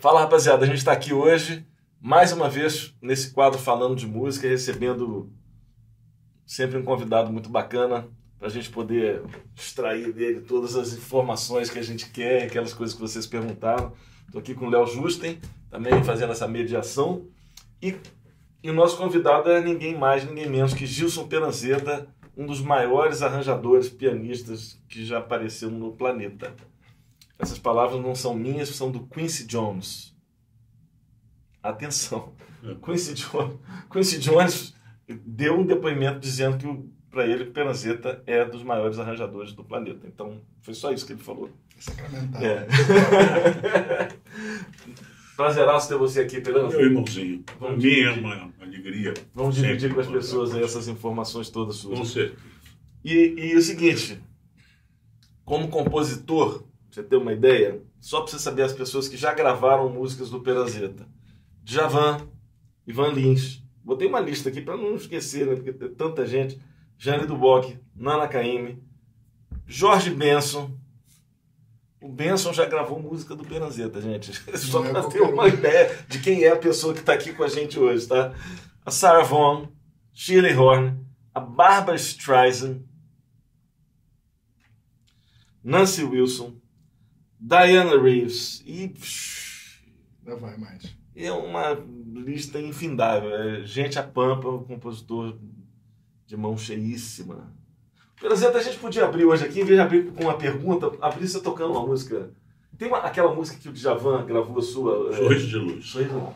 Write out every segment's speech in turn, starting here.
Fala rapaziada, a gente está aqui hoje, mais uma vez, nesse quadro falando de música, recebendo sempre um convidado muito bacana para a gente poder extrair dele todas as informações que a gente quer, aquelas coisas que vocês perguntaram. Estou aqui com o Léo Justen, também fazendo essa mediação. E, e o nosso convidado é ninguém mais, ninguém menos que Gilson Peranzeta, um dos maiores arranjadores, pianistas que já apareceu no planeta. Essas palavras não são minhas, são do Quincy Jones. Atenção. É. Quincy, Jones, Quincy Jones deu um depoimento dizendo que para ele o Peranzeta é dos maiores arranjadores do planeta. Então, foi só isso que ele falou. Sacramental. É. Prazeraço ter você aqui, Peranza. Meu irmãozinho. Mim é uma alegria. Vamos dividir com as pessoas aí essas informações todas suas. Com certeza. E, e o seguinte, como compositor, você ter uma ideia, só para você saber as pessoas que já gravaram músicas do Perazeta. Djavan, Ivan Lins. Botei uma lista aqui para não esquecer, né, porque tem tanta gente. Jane Duboc, Nana Caymmi, Jorge Benson. O Benson já gravou música do Perazeta, gente. Só para ter uma ideia de quem é a pessoa que está aqui com a gente hoje, tá? A Sarah Vaughan, Shirley Horn, a Barbara Streisand, Nancy Wilson, Diana Reeves e. Não vai mais. É uma lista infindável. É gente a pampa, o compositor de mão cheíssima. Pelo exemplo, a gente podia abrir hoje aqui, em vez de abrir com uma pergunta, abrir você tocando uma música. Tem uma, aquela música que o Djavan gravou sua. É, Sorriso de Luz. Sorriso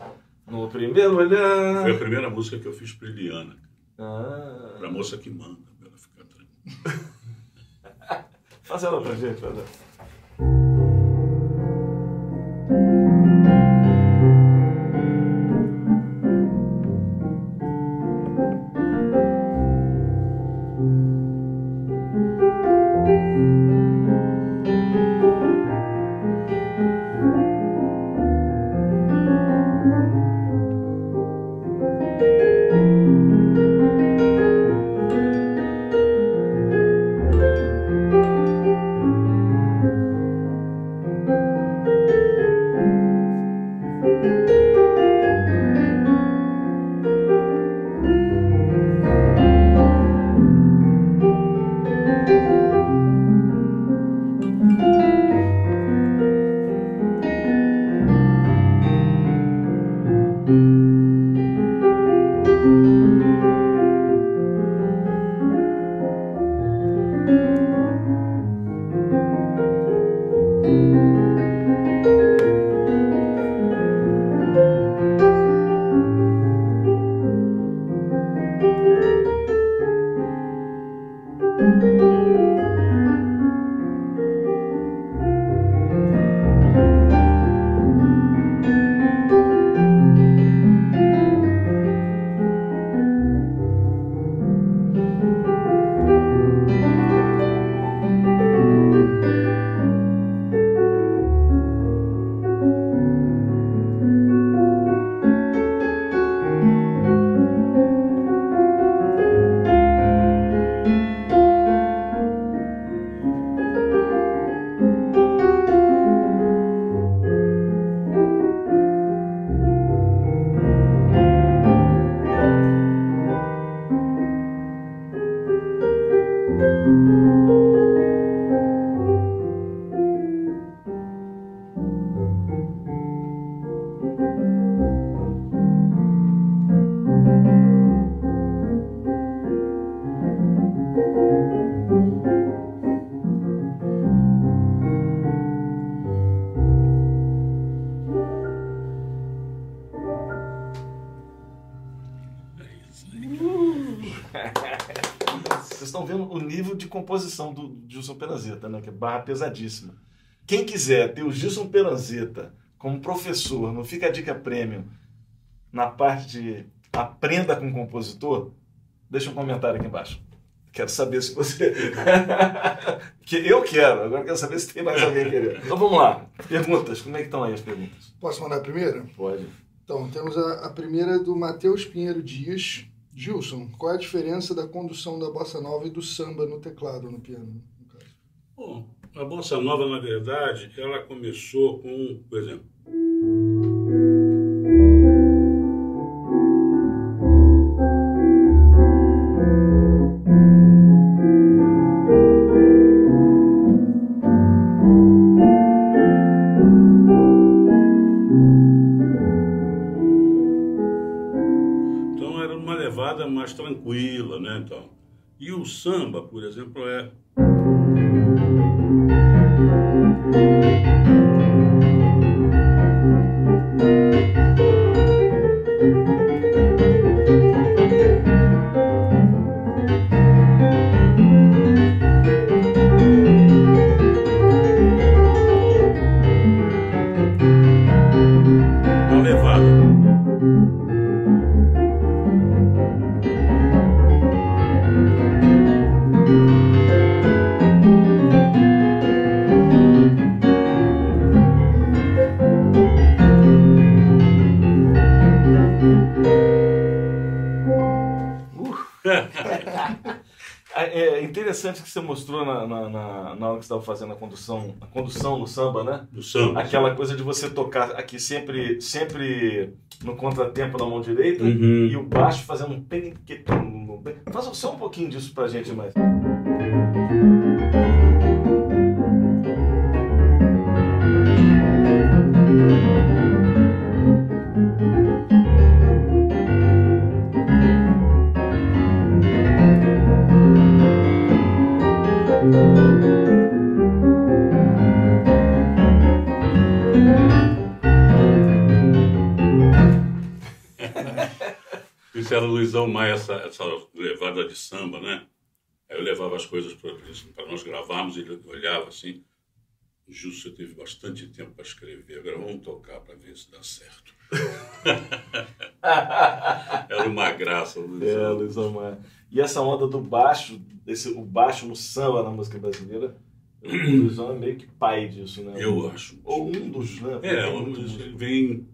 No primeiro olhar. Foi a primeira música que eu fiz para Eliana. Ah. Pra moça que manda, pra ela ficar tranquila. Faz ela pra gente, faz barra pesadíssima. Quem quiser ter o Gilson Peranzeta como professor no Fica a Dica Premium na parte de aprenda com o compositor, deixa um comentário aqui embaixo. Quero saber se você. que eu quero, agora quero saber se tem mais alguém querendo. Então vamos lá. Perguntas, como é que estão aí as perguntas? Posso mandar a primeira? Pode. Então, temos a, a primeira do Matheus Pinheiro Dias. Gilson, qual é a diferença da condução da bossa nova e do samba no teclado, no piano? Bom, a bossa nova, na verdade, ela começou com, por exemplo, Então era uma levada mais tranquila, né? Então. E o samba, por exemplo, é. Uma que estava fazendo a condução, a condução no samba, né? Do samba. Aquela coisa de você tocar aqui sempre, sempre no contratempo na mão direita Uhum. e o baixo fazendo um penquetum. Faz só um pouquinho disso pra gente mais. Isso era o Luizão Maia, essa, essa levada de samba, né? Aí eu levava as coisas para nós gravarmos e ele olhava assim. Justo, você teve bastante tempo para escrever, agora vamos tocar para ver se dá certo. Era uma graça, o É, Luizão. Luiz Omar. E essa onda do baixo, esse, o baixo no samba na música brasileira, o Luizão é meio que pai disso, né? Eu acho. Ou um dos, né? É, um dos- ele vem,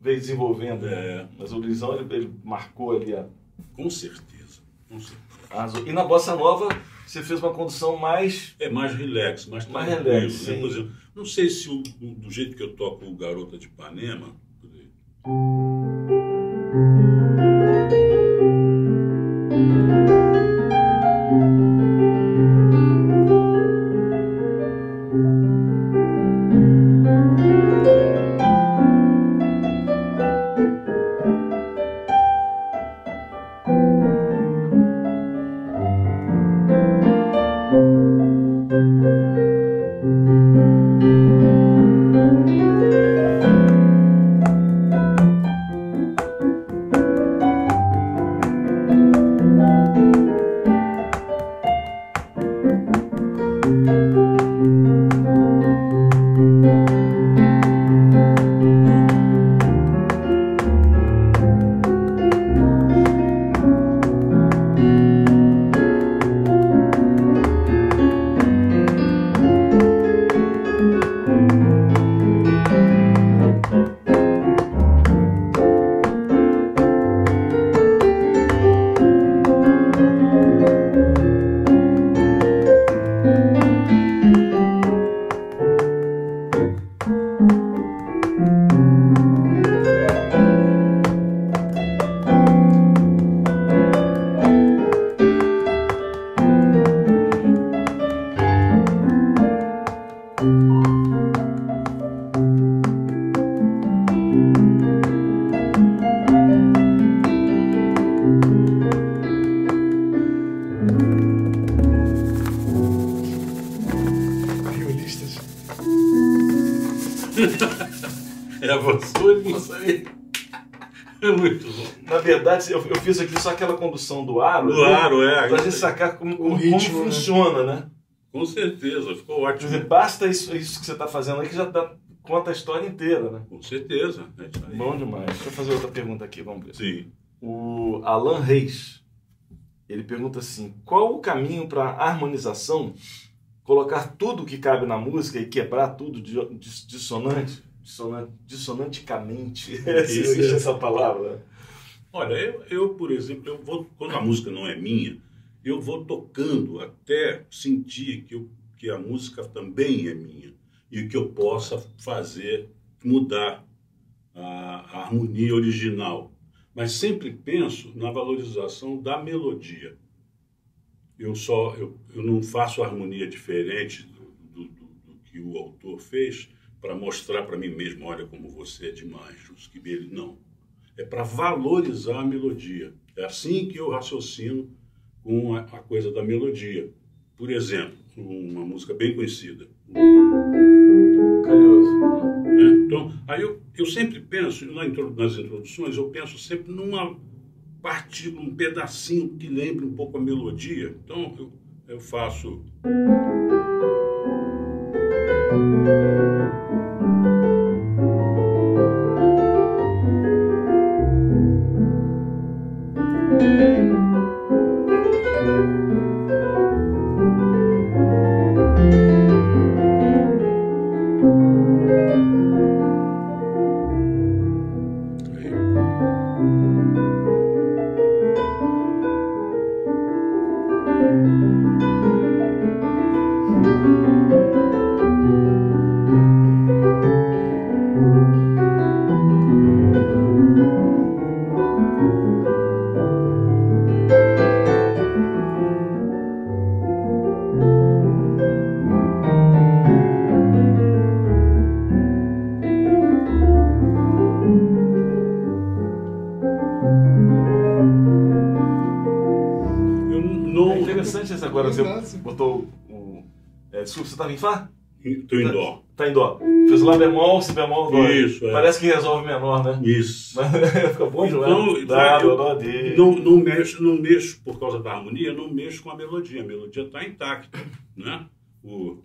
veio desenvolvendo, né? É. Mas o Luizão, ele, ele marcou ali a, com certeza, com certeza. a razão. E na Bossa Nova, você fez uma condução mais... É mais relax, mais Mais relax, né? sim. Por exemplo, não sei se o- do jeito que eu toco o Garota de Ipanema, quer só aquela condução do aro. Do né? aro, é. Pra gente sacar como, como, ritmo, como né? funciona, né? Com certeza, ficou ótimo. dizer, basta isso, isso que você está fazendo aí que já dá, conta a história inteira, né? Com certeza. É isso. Bom demais. Deixa eu fazer outra pergunta aqui, vamos ver. Sim. O Alan Reis, ele pergunta assim, qual o caminho para harmonização? Colocar tudo que cabe na música e quebrar tudo di- dis- dissonante? Dissonante, dissonanticamente. Se existe essa palavra. Olha, eu, eu, por exemplo, eu vou, quando a música não é minha, eu vou tocando até sentir que, eu, que a música também é minha e que eu possa fazer mudar a, a harmonia original, mas sempre penso na valorização da melodia. Eu só eu, eu não faço harmonia diferente do, do, do, do que o autor fez para mostrar para mim mesmo, olha como você é demais, que ele não. É para valorizar a melodia. É assim que eu raciocino com a, a coisa da melodia. Por exemplo, uma música bem conhecida. Né? Então, aí eu, eu sempre penso, nas introduções, eu penso sempre numa partícula, um pedacinho que lembre um pouco a melodia. Então, eu, eu faço. Estou em Dó. Está em Dó. Fez Lá bemol, Si bemol, Dó. Isso, é. Parece que resolve menor, né? Isso. Fica bom de lá. Então, Dá, eu, dó, não, não, mexo, não mexo, por causa da harmonia, não mexo com a melodia. A melodia está intacta, né? O...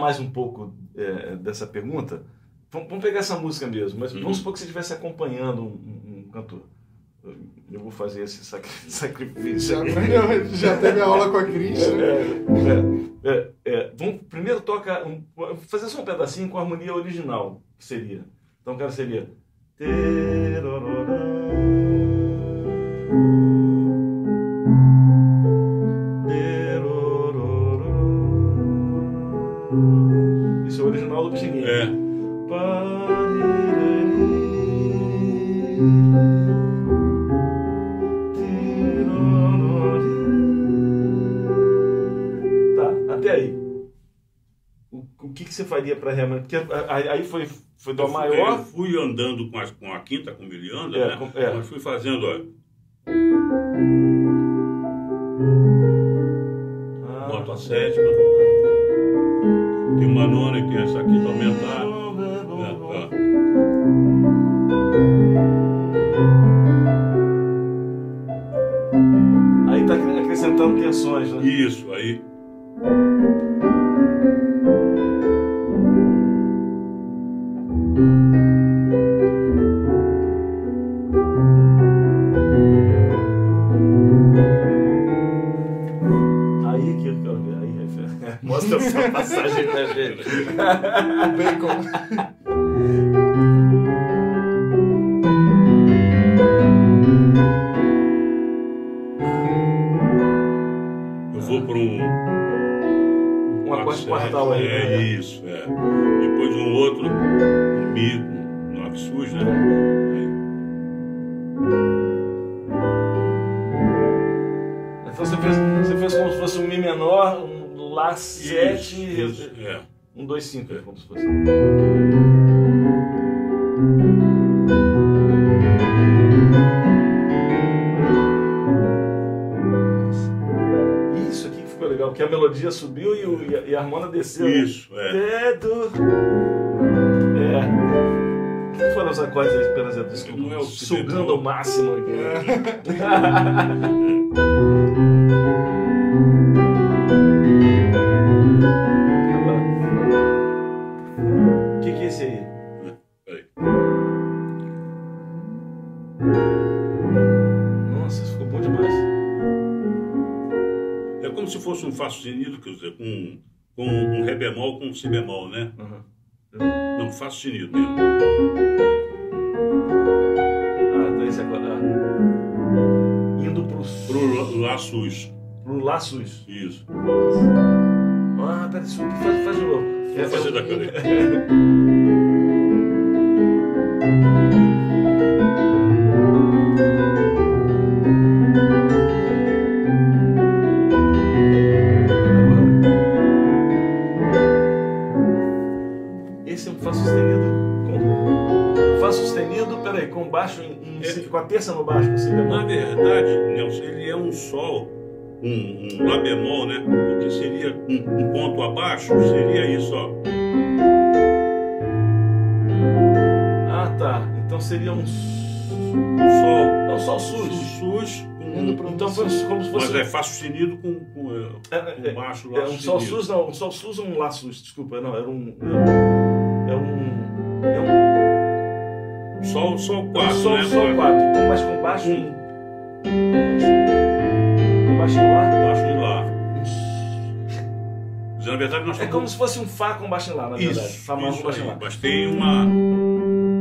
mais um pouco é, dessa pergunta. Vamos pegar essa música mesmo, mas uhum. vamos supor que você estivesse acompanhando um, um, cantor. Eu vou fazer esse sacrifício. Já, já teve a aula com a Cris. Né? É, é, é, é, vamos primeiro tocar, um, fazer só um pedacinho com a harmonia original, que seria. Então, cara, seria. Isso é o. É. Tá, até aí. O, o que, que você faria para realmente. Porque aí foi, foi do maior. Eu fui andando com a, com a quinta, como ele anda, é, né? Com, é. Mas fui fazendo, ó. Ah, a sétima. Tem uma nona e tem essa aqui para aumentar. É, tá. Aí está acrescentando tensões, né? Isso, aí. 2, 5, como se fosse. Isso aqui que ficou legal, porque a melodia subiu e, o, e, a, e a harmona desceu. né? Isso, é. Dedo. É. Que foram os acordes do Sul? Não é o Sugando ao máximo Dizer, com, com um Ré bemol com um Si bemol, né? Uhum. Não, Fá sustenido mesmo. Ah, tá esse agora. ah. Indo pro, Pro Lá- sus. pro Lá Sus. Isso. Ah, pera, isso aqui faz, faz de novo. Vou fazer daquele. Esse terça no baixo. Na verdade, Nelson, ele é um Sol, um, um Lá bemol, né? Porque seria um, um ponto abaixo, seria isso, ó. Ah, tá. Então seria um. Um Sol. É um sol Sus, sus. com, pro- Então foi como se mas fosse. é Fá sustenido com, com, eh, É, com é, baixo é Lá um sol sus, não. Um sol sus ou um lá sus? Desculpa, não. Era um. É um. É um. Sol, sol Um 4, sol, né? sol 4. Mas com baixo em. Com baixo em lá. Baixo e Lá. Na verdade, nós É como se fosse um Fá com baixo em lá, na verdade. Isso, Fá maior com baixo em lá. Mas tem uma,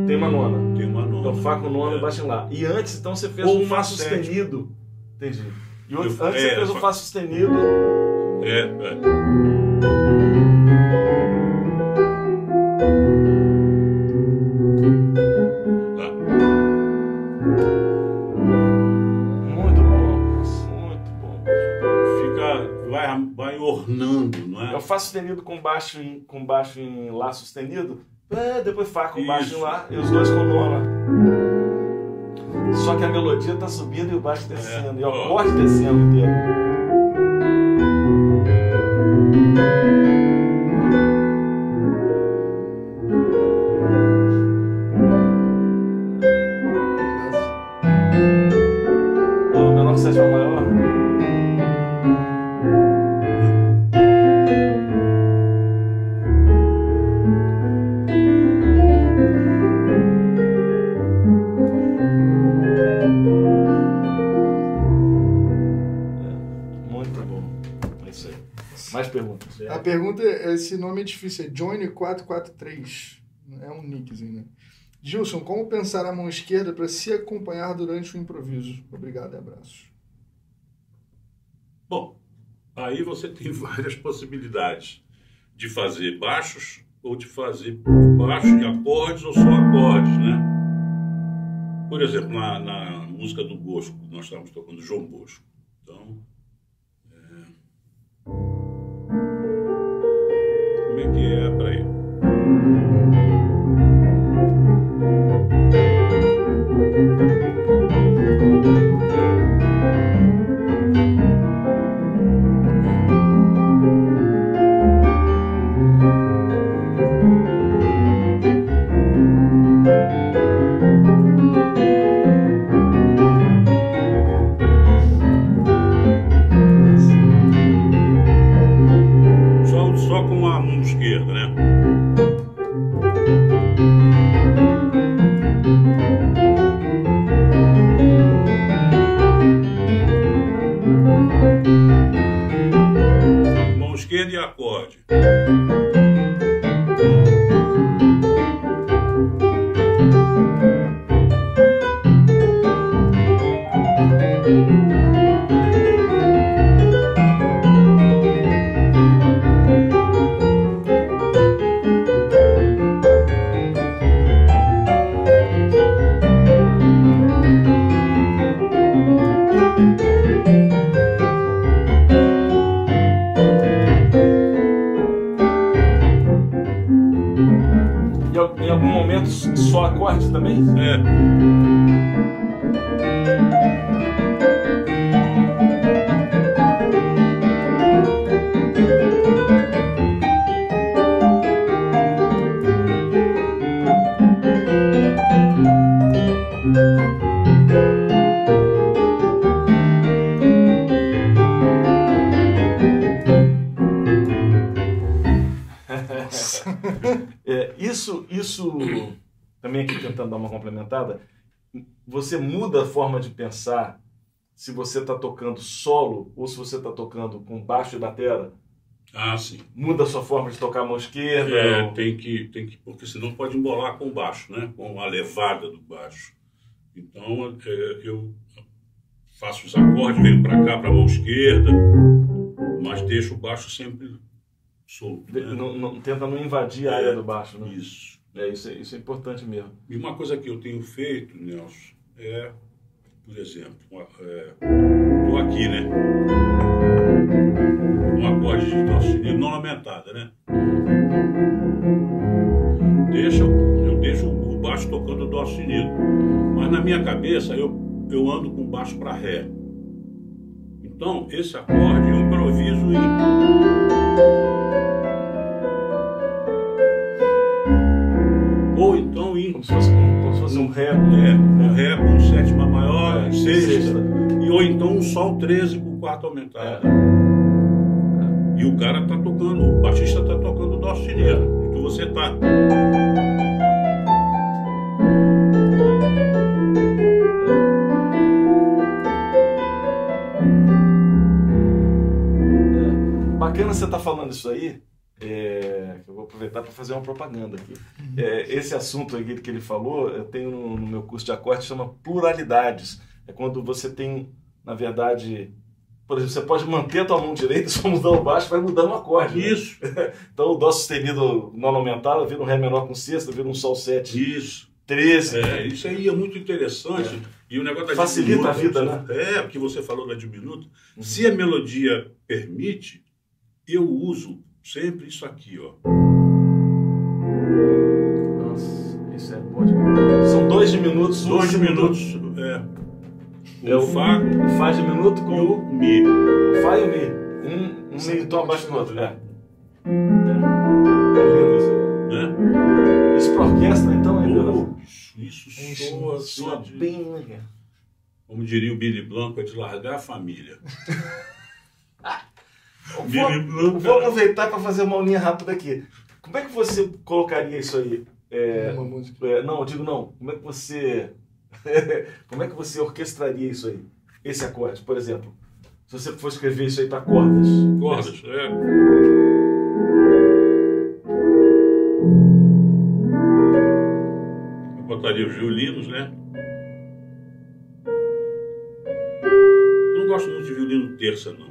Tem uma nona. tem uma nona. Então Fá com nona e É. baixo em lá. E antes, então, você fez Ou um Fá sustenido. Entendi. E antes é, você fez um Fá- Fá sustenido. É, é. Fá sustenido com baixo em, com baixo em Lá sustenido. É, depois Fá com baixo em Isso. Lá. E os dois com nona. Só que a melodia tá subindo e o baixo descendo. E o Ó. acorde descendo inteiro. Nome é difícil, é Johnny443. É um nickzinho, né? Gilson, como pensar a mão esquerda para se acompanhar durante o improviso? Obrigado e abraços. Bom, aí você tem várias possibilidades de fazer baixos ou de fazer baixos de acordes ou só acordes, né? Por exemplo, na, na música do Bosco, nós estávamos tocando João Bosco. Então, é... como é que complementada. Você muda a forma de pensar se você está tocando solo ou se você está tocando com baixo e batera. Ah, sim. Muda a sua forma de tocar a mão esquerda. É, ou- tem que, tem que, porque senão pode embolar com o baixo, né? Com a levada do baixo. Então, é, eu faço os acordes, venho para cá, para a mão esquerda, mas deixo o baixo sempre solto. né? não- não- tenta não invadir a É, área do baixo. Né? Isso. É, isso, é, isso é importante mesmo. E uma coisa que eu tenho feito, Nelson, é, por exemplo, estou aqui, né? Um acorde de dó sustenido, não aumentada, né? Deixa, eu deixo o baixo tocando dó sustenido. Mas na minha cabeça eu, eu ando com baixo para ré. Então, esse acorde eu improviso em. Ré. é, um Ré com sétima maior, É, sexta, sexta. e ou então um Sol 13 com quarta aumentada. E o cara tá tocando, o baixista tá tocando Dó sustenido. Então você tá. É. Bacana você estar falando isso aí. é, que eu vou aproveitar para fazer uma propaganda aqui. É, esse assunto aqui que ele falou, eu tenho no, no meu curso de acorde, chama pluralidades. É quando você tem, na verdade, por exemplo, você pode manter a tua mão direita, só mudar o baixo, vai mudando o acorde. né? Isso, Então o Dó sustenido não aumentado vira um Ré menor com sexta, vira um Sol 7, isso. 13. É, isso aí é muito interessante. E o negócio da Facilita a vida, diminuta, né? É, porque você falou da diminuta. Se a melodia permite, eu uso sempre isso aqui, ó. Nossa, isso é bom demais. São dois diminutos, Dois minutos. É. É o o Fá o Fá diminuto com o Mi. o Fá e o Mi. Um, um meio tom abaixo do outro. É. É. É lindo isso. Né? Isso pra orquestra, então, é lindo. Isso, isso Isso, soa, Soa de, bem legal. como diria o Billy Blanco, é de largar a família. Vou, vou aproveitar para fazer uma linha rápida aqui. Como é que você colocaria isso aí? É, Uma música. é, não, eu digo não. Como é que você. como é que você orquestraria isso aí? Esse acorde, por exemplo. Se você for escrever isso aí para cordas. Cordas, é. Eu botaria os violinos, né? Eu não gosto muito de violino terça, não.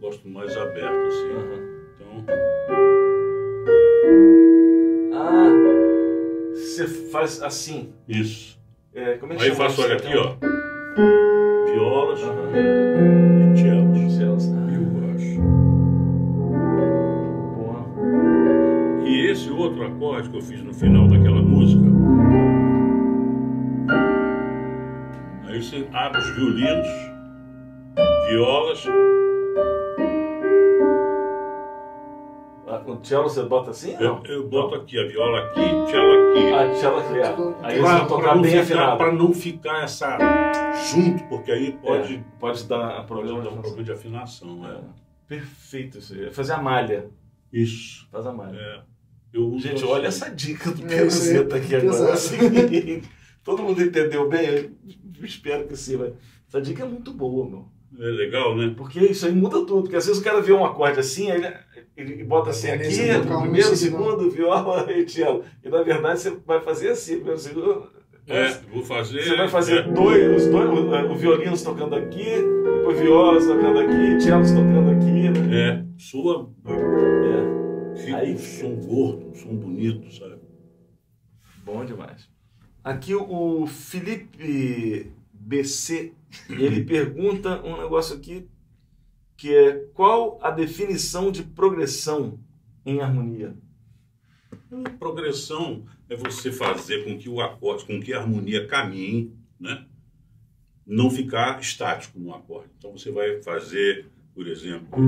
Gosto mais aberto, assim. Então, Ah, você faz assim. isso. É, como é que Aí eu chama faço, olha aqui, ó. Violas Aham. e cellos. Cellos. E Ah, o baixo. boa. E esse outro acorde que eu fiz no final daquela música. Aí você abre os violinos, violas, Ah, O cello você bota assim? eu, eu boto aqui a viola aqui, cello aqui. Ah, cello aqui. é. Aí Pra- você vai tocar pra bem ficar- afinado. Pra não ficar essa junto, porque aí pode, É, pode dar pode problema. dar um problema de afinação. É. É. Perfeito isso aí. Fazer a malha. Isso. Faz a malha. É. Eu uso Gente, assim. olha essa dica do É, aí, Peruzeta aqui agora. É seguinte, Todo mundo entendeu bem? Eu espero que sim. Mas essa dica é muito boa, meu. É legal, né? Porque isso aí muda tudo. Porque às vezes o cara vê um acorde assim, aí ele, ele bota assim aqui, um, primeiro, segundo, viola e cello. E na verdade você vai fazer assim, primeiro, segundo. É, vou fazer. Você vai fazer é, dois, os dois, o, o violinos tocando aqui, depois violas tocando aqui, cellos tocando aqui, né? é, soa. É. Fica Aí- um som gordo, um som bonito, sabe? Bom demais. Aqui o Felipe BC, ele pergunta um negócio aqui que é qual a definição de progressão em harmonia? Progressão é você fazer com que o acorde, com que a harmonia caminhe, né? não ficar estático no acorde. Então você vai fazer, por exemplo.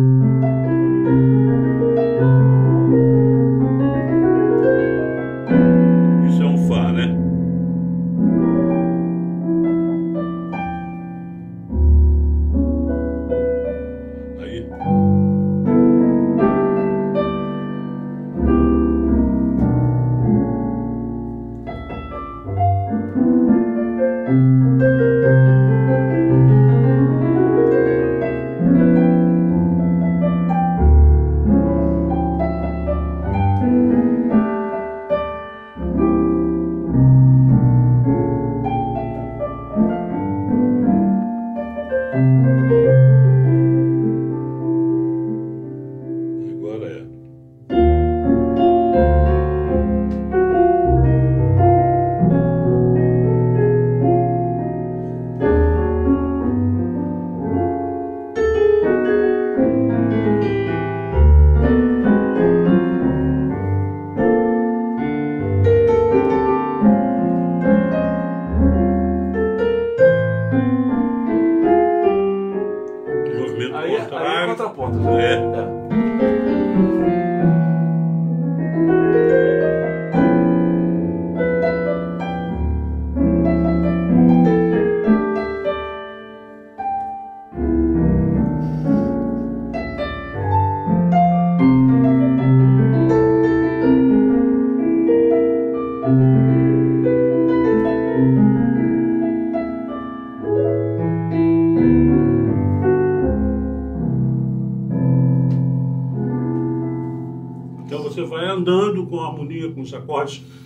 Contrário. contraponto. já. É. É.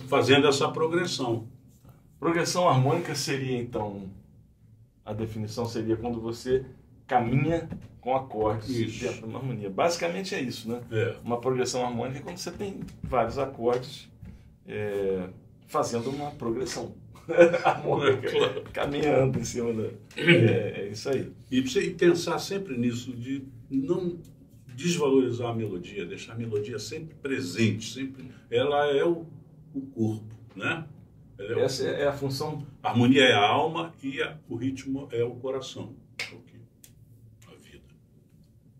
fazendo essa progressão. Progressão harmônica seria, então, a definição seria quando você caminha com acordes Isso. dentro de uma harmonia. Basicamente é isso, né? É. Uma progressão harmônica é quando você tem vários acordes é, fazendo uma progressão harmônica, É, claro. caminhando em cima da... É, é isso aí. E você pensar sempre nisso, de não desvalorizar a melodia, deixar a melodia sempre presente, sempre. Ela é o, o corpo, né? É o Essa é a função A harmonia é a alma e a- o ritmo é o coração. É? A vida.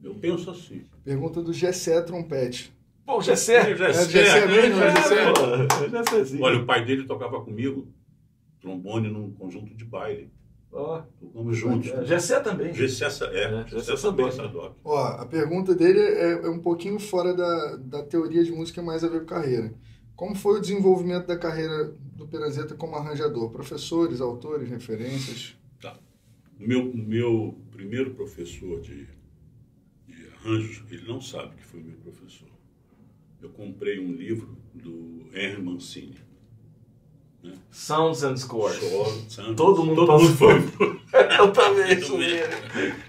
Eu penso assim. Pergunta do Gessé Trompete. Pô, Gessé! É, Gessé mesmo, é Gessé? Gessézinho. Olha, o pai dele tocava comigo trombone num conjunto de baile. Ó, Tocamos juntos. é, Gessé também. Gessé, é, É, Gessé Gessé também. Ó, a pergunta dele é, é um pouquinho fora da, da teoria de música, mais a ver com carreira. Como foi o desenvolvimento da carreira do Perazeta como arranjador? Professores, autores, referências? Tá. Meu, meu primeiro professor de, de arranjos, ele não sabe que foi meu professor. Eu comprei um livro do Henry Mancini. Sounds and Scores. Santos. Todo mundo todo passou. mundo foi. Eu também sou ele.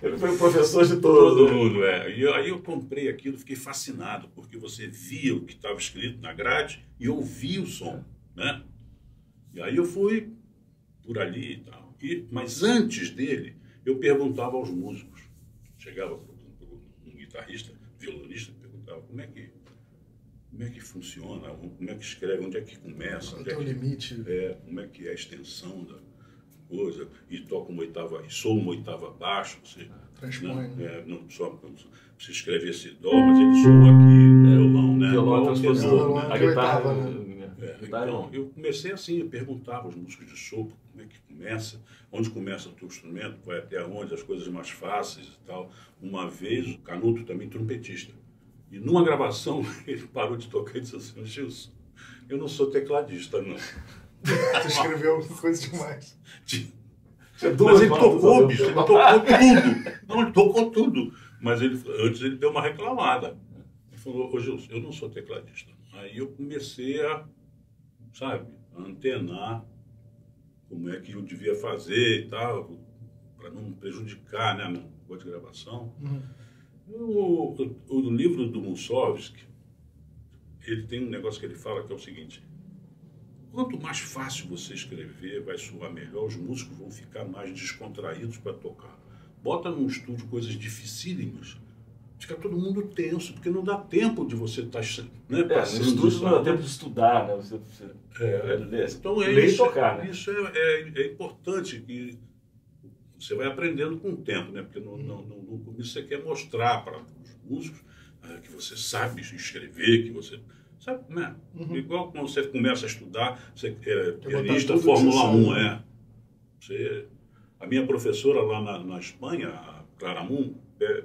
Ele foi o professor de todos. Todo né? mundo, é. E aí eu comprei aquilo, fiquei fascinado, porque você via o que estava escrito na grade e ouvia o som, né? E aí eu fui por ali e tal. E, mas antes dele, eu perguntava aos músicos. Chegava para um guitarrista, violonista, perguntava como é que como é que funciona, como é que escreve, onde é que começa, Qual onde é é o que limite? é, como é que é a extensão da coisa, e toca uma oitava, e soa uma oitava abaixo, você, Transpõe, não, né? é, não só, você escreve esse dó, mas ele soa aqui no violão, né? Violão é Violão né? A guitarra. né? É, então, eu comecei assim, eu perguntava aos músicos de sopro como é que começa, onde começa o teu instrumento, vai até onde, as coisas mais fáceis e tal. Uma vez, o Canuto também trompetista. E numa gravação, ele parou de tocar e disse assim, Gilson, eu não sou tecladista, não. Você escreveu coisa demais. Tinha Mas duas ele tocou, bicho, ele tocou tudo. Não, ele tocou tudo. Mas ele, antes ele deu uma reclamada. Ele falou, ô Gilson, eu não sou tecladista. Aí eu comecei a, sabe, a antenar como é que eu devia fazer e tal, para não prejudicar, né, no negócio de gravação. Uhum. O, livro do Mussorgsky, ele tem um negócio que ele fala que é o seguinte: quanto mais fácil você escrever, vai soar melhor, os músicos vão ficar mais descontraídos para tocar. Bota num estúdio coisas dificílimas, fica todo mundo tenso, porque não dá tempo de você estar tá, né, é, no estúdio não dá tempo de estudar, né? Você, você é, então é isso, tocar, né? isso é, é, é importante que você vai aprendendo com o tempo, né? Porque no, no, no começo você quer mostrar para os músicos ah, que você sabe escrever, que você sabe, né? Uhum. Igual quando você começa a estudar, você é pianista Fórmula 1, é. Você, a minha professora lá na, na Espanha, a Clara Moon,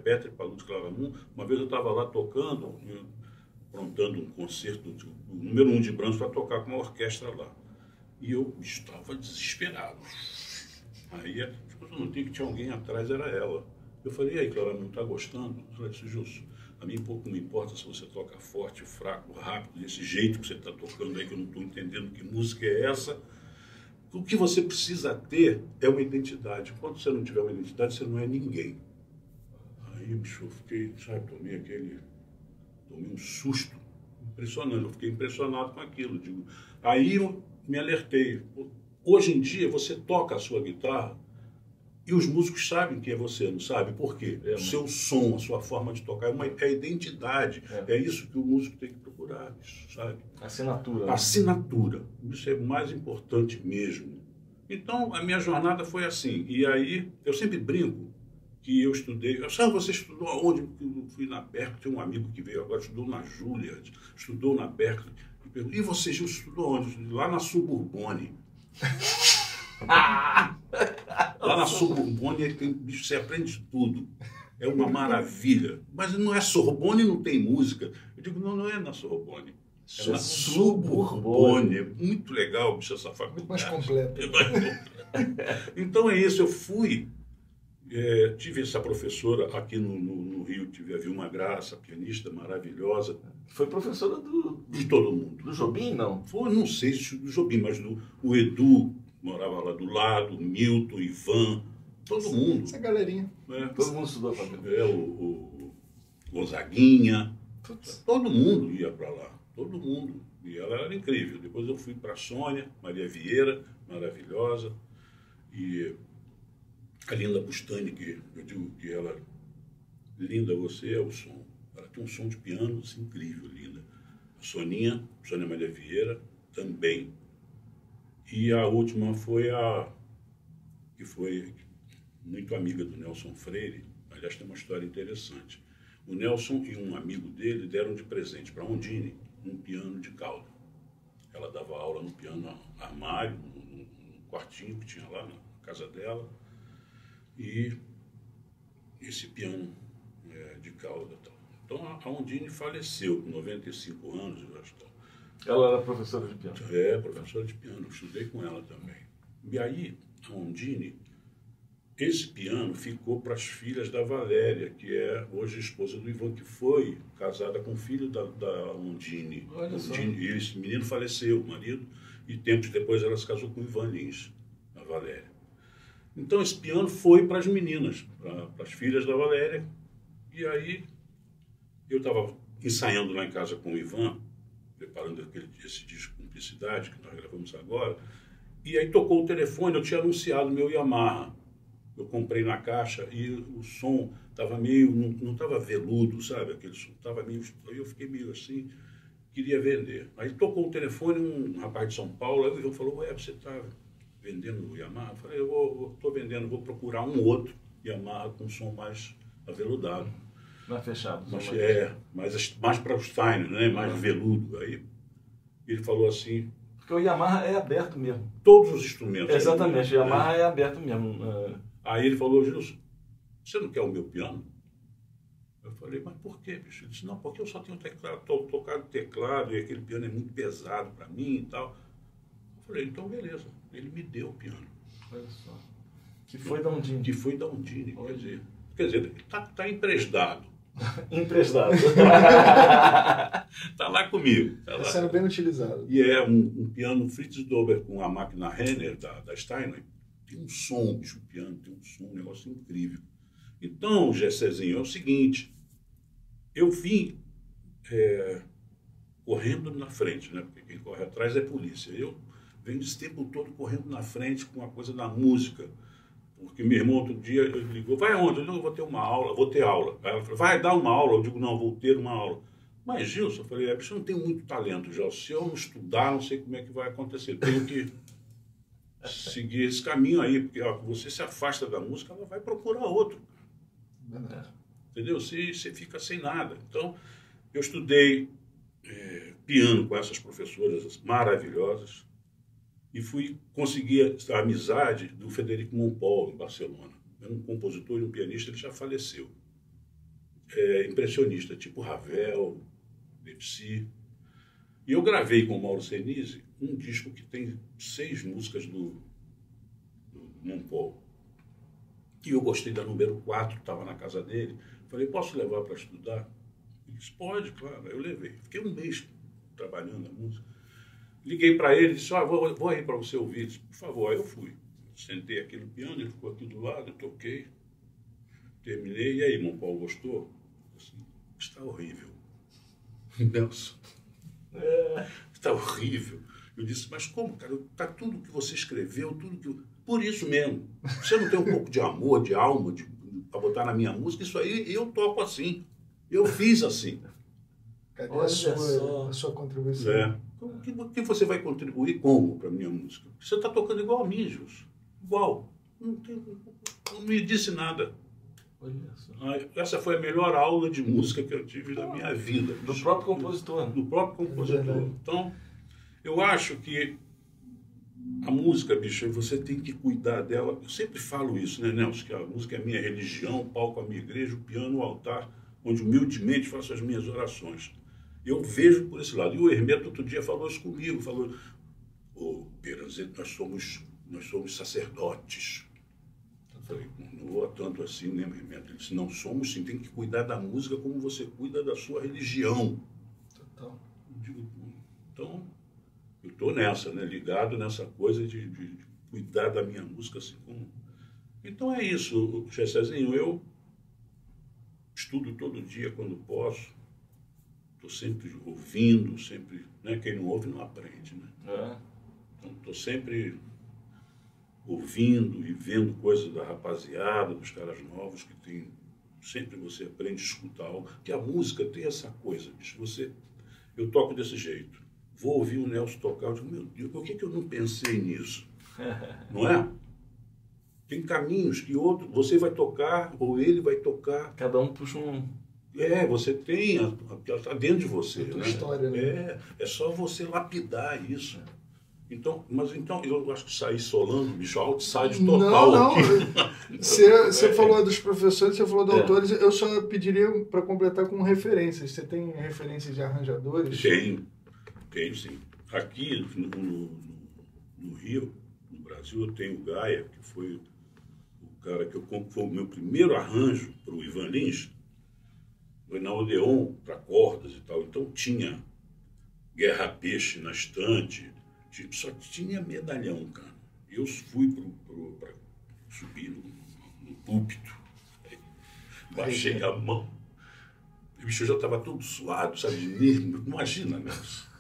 Petri Paluz Claramun, uma vez eu estava lá tocando, aprontando um concerto, de, o número um de Brahms para tocar com uma orquestra lá. E eu estava desesperado. Aí, tipo, eu tinha que tinha alguém atrás, era ela. Eu falei, e aí, Clara, não está gostando? Eu falei, Justo, a mim pouco me importa se você toca forte, fraco, rápido, desse jeito que você está tocando aí, que eu não estou entendendo que música é essa. O que você precisa ter é uma identidade. Quando você não tiver uma identidade, você não é ninguém. Aí, bicho, eu fiquei, sabe, tomei aquele. Tomei um susto impressionante. Eu fiquei impressionado com aquilo. Digo, aí eu me alertei. Hoje em dia, você toca a sua guitarra e os músicos sabem que é você, não sabe? Por quê? É, o seu som, a sua forma de tocar, é, uma, é a identidade. É. é. isso que o músico tem que procurar, isso, sabe? Assinatura. Né? Assinatura. Isso é mais importante mesmo. Então, a minha jornada foi assim. E aí, eu sempre brinco que eu estudei. Eu sabe, você estudou aonde? Eu fui na Berkeley, tem um amigo que veio agora, estudou na Júlia, estudou na Berkeley. E você já estudou onde? Lá na Suburbone. Lá na Suburbone tem, bicho, você aprende tudo. É uma maravilha. Mas não é Sorbonne, não tem música. Eu digo, não, não é na Sorbonne. É na Suburbone. É muito legal, bicho, essa faculdade. Muito mais completo. É mais completo. Então é isso, eu fui é, tive essa professora aqui no, no, no, Rio, tive a Vilma Graça, pianista maravilhosa. Foi professora do, de todo mundo. Do Jobim, não? Foi, não sei se do Jobim, mas do, o Edu morava lá do lado, Milton, Ivan, todo mundo. Essa galerinha. É, todo mundo estudou com a É, o, o Gonzaguinha, todo mundo ia para lá, todo mundo. E ela era incrível. Depois eu fui para a Sônia, Maria Vieira, maravilhosa. E a Linda Bustani, que eu digo que ela, linda você é o som. Ela tem um som de piano assim, incrível, linda. A Soninha, Sônia Maria Vieira, também. E a última foi a, que foi muito amiga do Nelson Freire, aliás, tem uma história interessante. O Nelson e um amigo dele deram de presente para Ondine um piano de cauda. Ela dava aula no piano armário, num, quartinho que tinha lá na casa dela e esse piano é, de cauda. Então a Ondine faleceu com 95 anos, eu acho. Ela era professora de piano? É, professora de piano, estudei com ela também. E aí, a Ondine, esse piano ficou para as filhas da Valéria, que é hoje esposa do Ivan, que foi casada com o filho da, da Ondine. Olha Ondine e esse menino faleceu, o marido, e tempos depois ela se casou com o Ivan Lins, a Valéria. Então esse piano foi para as meninas, para as filhas da Valéria. E aí eu estava ensaiando lá em casa com o Ivan, preparando aquele, esse disco Cumplicidade, que nós gravamos agora. E aí tocou o telefone, eu tinha anunciado meu Yamaha. Eu comprei na caixa e o som estava meio, não estava veludo, sabe? Aquele som estava meio. Aí eu fiquei meio assim, queria vender. Aí tocou o telefone, um rapaz de São Paulo, o Ivan falou: Ué, você está vendendo Yamaha? Eu falei, eu estou vendendo, vou procurar um outro Yamaha com som mais aveludado. Mais fechado. Mais, é, mais, mais para os fine, né? mais veludo. Aí ele falou assim... Porque o Yamaha é aberto mesmo. Todos os instrumentos. Exatamente, o Yamaha é, é aberto mesmo. É. Aí ele falou, Gilson, você não quer o meu piano? Eu falei, mas por quê, bicho? Ele disse, não, porque eu só tenho teclado, estou tocando teclado e aquele piano é muito pesado para mim e tal. Eu falei, então beleza. Ele me deu o piano. Olha só. Que foi da Undine. Que foi da Undine. Quer dizer, quer dizer tá, tá emprestado. emprestado. tá lá comigo. Tá, tá sendo bem utilizado. E é um, um piano Fritz Dober com a máquina Renner da, da Steinway. Tem um som, bicho, o piano tem um som, um negócio incrível. Então, Gessezinho, é o seguinte. Eu vim é, correndo na frente, né? Porque quem corre atrás é polícia. Eu Vem esse tempo todo correndo na frente com a coisa da música. Porque meu irmão outro dia ligou, vai aonde? Eu, não, eu vou ter uma aula, vou ter aula. Aí ela falou, vai dar uma aula. Eu digo, não, vou ter uma aula. Mas, Gilson, eu falei, é, eu não tenho muito talento já. Se eu não estudar, não sei como é que vai acontecer. Tenho que seguir esse caminho aí, porque ó, você se afasta da música, ela vai procurar outro. Entendeu? Você, você fica sem nada. Então, eu estudei é, piano com essas professoras maravilhosas e fui conseguir a amizade do Federico Montpol, em Barcelona. Era um compositor e um pianista, ele já faleceu. É, impressionista, tipo Ravel, Debussy. E eu gravei com o Mauro Senise um disco que tem seis músicas do, do. E eu gostei da número 4, estava na casa dele. Falei, posso levar para estudar? Ele disse, pode, claro. Eu levei. Fiquei um mês trabalhando a música. Liguei para ele e disse, ah, vou, vou aí para você ouvir. Disse, Por favor, aí eu fui. Sentei aqui no piano, ele ficou aqui do lado, toquei. Terminei. E aí, Montpol, gostou? Assim, está horrível. Nelson, está horrível. Eu disse, mas como, cara? Está tudo que você escreveu, tudo que. Por isso mesmo. Você não tem um pouco de amor, de alma, de, para botar na minha música? Isso aí eu toco assim. Eu fiz assim. Cadê Olha a sua, só. a sua contribuição? É. O que, o que você vai contribuir como para minha música? Você está tocando igual a mim, Jus. Igual. Não, tem, não me disse nada. Olha só. Essa foi a melhor aula de música que eu tive na minha vida. Do próprio compositor. do próprio compositor. Verdade. Então, eu acho que a música, bicho, você tem que cuidar dela. Eu sempre falo isso, né, Nelson? Que a música é a minha religião, o palco é a minha igreja, o piano o altar, onde humildemente faço as minhas orações. Eu vejo por esse lado. E o Hermeto outro dia falou isso comigo, falou, ô Peranzete, nós somos, nós somos sacerdotes. Eu falei, não vou tanto assim, né, Hermeto? Ele disse, não somos sim, tem que cuidar da música como você cuida da sua religião. Total. Eu digo, então, eu estou nessa, né? ligado nessa coisa de, de- de cuidar da minha música assim como. Então é isso, Chessezinho, eu estudo todo dia quando posso, estou sempre ouvindo, sempre. Né? Quem não ouve não aprende. Né? É. Então, estou sempre ouvindo e vendo coisas da rapaziada, dos caras novos que tem. Sempre você aprende a escutar. algo. Que a música tem essa coisa, bicho. Você, eu toco desse jeito. Vou ouvir o Nelson tocar. Eu digo, meu Deus, por que, que eu não pensei nisso? Não é? Tem caminhos que outro, você vai tocar, ou ele vai tocar. Cada um puxa um. É, você tem, está dentro de você. Tua né? história, né? É, é só você lapidar isso. Então, mas então, eu acho que sair solando, bicho, outside Não, total não. aqui. Você, você falou dos professores, você falou de É. autores. Eu só pediria para completar com referências. Você tem referências de arranjadores? Tenho, tenho sim. Aqui no, no- no Rio, no Brasil, eu tenho o Gaia, que foi o cara que eu foi o meu primeiro arranjo para o Ivan Lins, na Odeon, para cordas e tal. Então tinha Guerra Peixe na estante, tipo, só tinha medalhão, cara. E eu fui para subir no, no púlpito, baixei a mão. O bicho já estava todo suado, sabe, de nervo. Imagina, Nelson.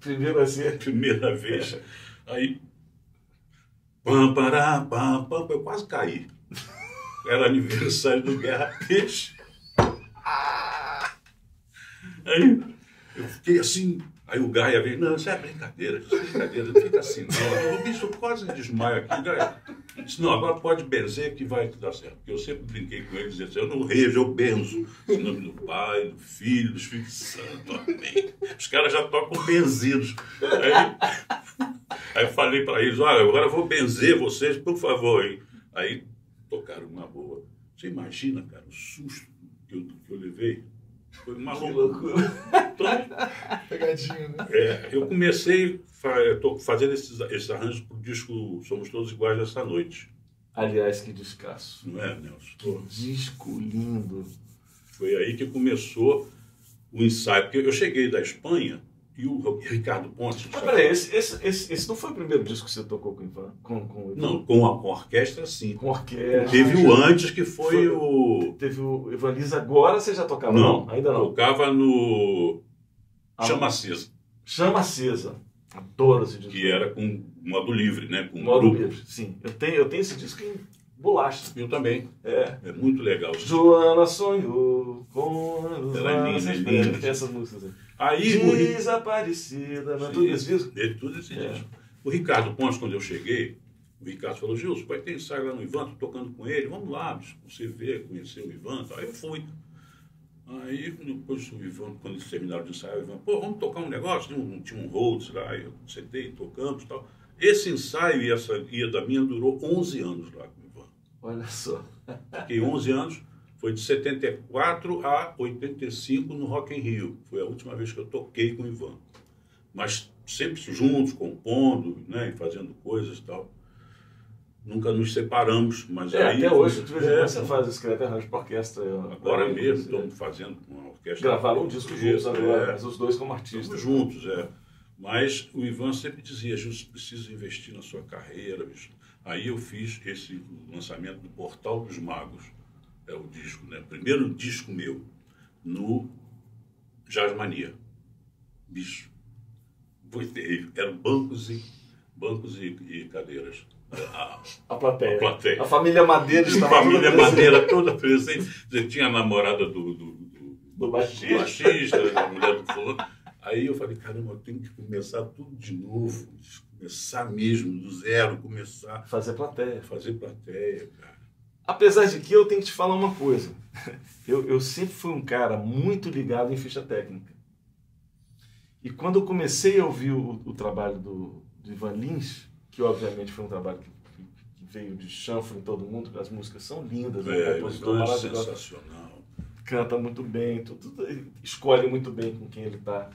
Primeiro assim. Primeira vez. Aí. Pam, pará, pam, pam, eu quase caí. Era aniversário do Guerra Peixe. Aí eu fiquei assim. Aí o Gaia veio, não, isso é brincadeira, isso é brincadeira, não fica assim não. O bicho quase desmaia aqui. Gaia disse, não, agora pode benzer que vai dar certo. Porque eu sempre brinquei com ele, dizendo assim, eu não rejo, eu benzo. Em nome do Pai, do Filho, do Espírito Santo, amém. Os caras já tocam benzidos. Aí, aí eu falei para eles, olha, agora eu vou benzer vocês, por favor. Hein? Aí tocaram uma boa. Você imagina, cara, o susto que eu, que eu levei? Foi uma loucura. Então, Pegadinha, né? é, eu comecei tô fazendo esses, esses arranjos para o disco Somos Todos Iguais Nessa Noite. Aliás, que descasso. Não é, Nelson? Que disco lindo. Foi aí que começou o ensaio. Porque eu cheguei da Espanha e o Ricardo Pontes. Mas peraí, esse, esse, esse, esse não foi o primeiro disco que você tocou com o Ivan? Com, com? Não, com a, com a orquestra, sim. Com orquestra. Teve o antes, que foi, Foi- o. Teve o Ivan Lins agora, você já tocava? Não, ainda não. Tocava no. Ah. Chama Acesa. Chama Acesa. Adoro esse disco. que era com modo livre, né? Com Modo grupo. livre, sim. Eu tenho, eu tenho esse disco em bolacha. Eu também. É. É muito legal. Joana sonhou com Ela é linda, é linda. Essas músicas aí. Aí Desaparecida, é tudo esse disco? É tudo esse É. disco. O Ricardo Pontes, quando eu cheguei, o Ricardo falou, Gilson, vai ter ensaio lá no Ivan, tô tocando com ele, vamos lá, bicho, você ver, conhecer o Ivan. tal. Aí eu fui. Aí depois o Ivan, quando eles terminaram de ensaiar, o Ivan, pô, vamos tocar um negócio, tinha um, tinha um Rhodes lá, aí eu sentei, tocamos e tal. Esse ensaio e essa ida minha durou 11 anos lá com o Ivan. Olha só. Fiquei 11 anos, foi de 74 a 85 no Rock in Rio. Foi a última vez que eu toquei com o Ivan. Mas sempre juntos, compondo, né, fazendo coisas e tal. Nunca nos separamos, mas É, aí... até hoje, de vez em É, quando você faz, escreve arranjo para orquestra. Agora mesmo, é. estamos fazendo uma orquestra. Gravaram um disco juntos É, agora, mas os dois como artistas. Estamos juntos, é. Mas o Ivan sempre dizia, Justo, precisa investir na sua carreira, bicho. Aí eu fiz esse lançamento do Portal dos Magos, é o disco, né? Primeiro disco meu, no Jazz Mania. Bicho, foi terrível. Eram bancos e, bancos e, e cadeiras. A, A plateia. A plateia. A família Madeira a estava família toda presente. Madeira toda presente. Você tinha a namorada do, do, do, Do baixista. baixista, a mulher do fulano. Aí eu falei, caramba, eu tenho que começar tudo de novo. Começar mesmo, do zero, começar Fazer plateia. a fazer plateia, cara. Apesar de que eu tenho que te falar uma coisa. Eu, eu sempre fui um cara muito ligado em ficha técnica. E quando eu comecei a ouvir o, o trabalho do, do Ivan Lins, que obviamente foi um trabalho que, que veio de chanfro em todo mundo, as músicas são lindas, é É, compositor é sensacional. canta muito bem, tudo, tudo- escolhe muito bem com quem ele está,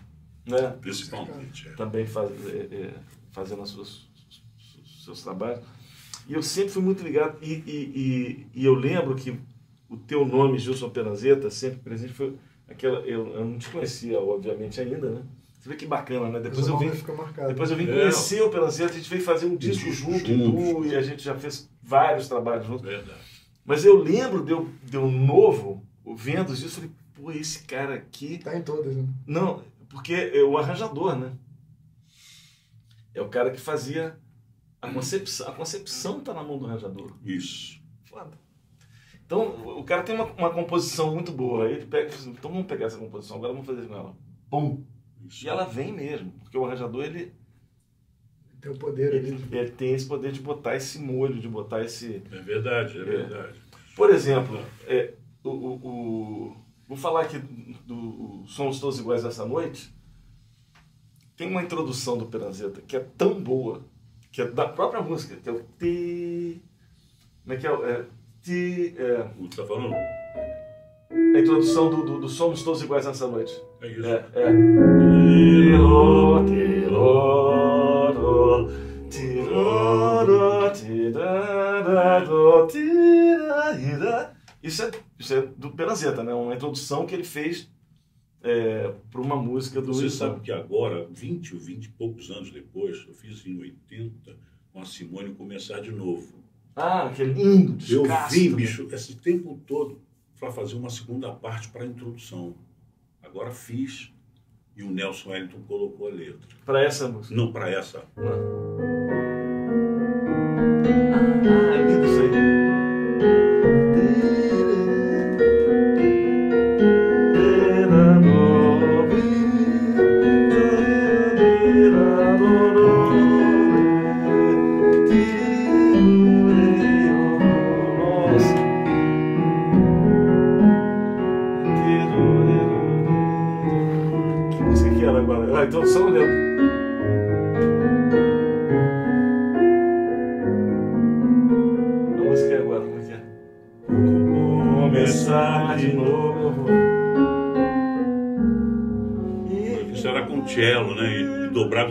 né? Principalmente. é. também faz, é, é, fazendo os seus, seus trabalhos. E eu sempre fui muito ligado, e, e, e, e eu lembro que o teu nome, Gilson Perazeta, sempre presente, foi aquela. Eu, eu não te conhecia, obviamente, ainda, né? Você vê que bacana, né? Depois eu vim, depois eu vim É. conhecer o Perazeta, a gente veio fazer um disco junto, e, juntos. tu, e a gente já fez vários trabalhos juntos. Verdade. Mas eu lembro de eu, de eu novo, vendo isso, eu falei, pô, esse cara aqui. Tá em todas, né? Não, porque é o arranjador, né? É o cara que fazia a concepção. A concepção tá na mão do arranjador. Isso. Foda. Então, o cara tem uma, uma composição muito boa. Aí ele pega e assim, então vamos pegar essa composição, agora vamos fazer com ela. Pum! isso. E ela vem mesmo, porque o arranjador, ele, Tem o poder ali. ele, ele tem esse poder de botar esse molho, de botar esse... É verdade, é, verdade. Por exemplo, é, o, o- o- vou falar aqui do, do Somos Todos Iguais Essa Noite. Tem uma introdução do Peranzeta que é tão boa, que é da própria música, que é o ti. Como é que é? é ti, é, O que tá falando? a introdução do, do, do Somos Todos Iguais Nessa Noite. É isso. É, é. Isso é, isso é do Perazeta, né? Uma introdução que ele fez é, para uma música do Você sabe que agora, 20 ou 20 e poucos anos depois, eu fiz em 80 com a Simone começar de novo. Ah, que lindo, Eu vim, também. bicho, esse tempo todo para fazer uma segunda parte para a introdução. Agora fiz e o Nelson Wellington colocou a letra. Para essa música. Não para essa. Ah,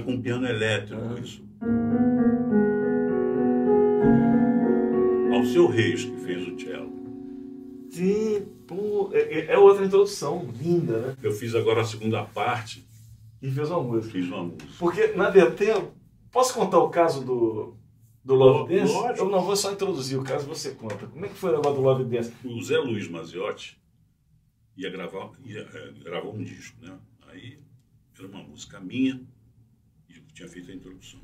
Com piano elétrico. Ah. Isso. Alceu Reis que fez o cello. Sim, pô, é, é outra introdução, linda, né? Eu fiz agora a segunda parte, E fez uma música. fiz uma música. Porque, na verdade, posso contar o caso do, do Love Dance? Lógico. Eu não vou só introduzir o caso, você conta. Como é que foi o negócio do Love Dance? O Zé Luiz Maziotti ia gravar, ia, eh, gravar um disco, né? Aí era uma música minha, tinha feito a introdução.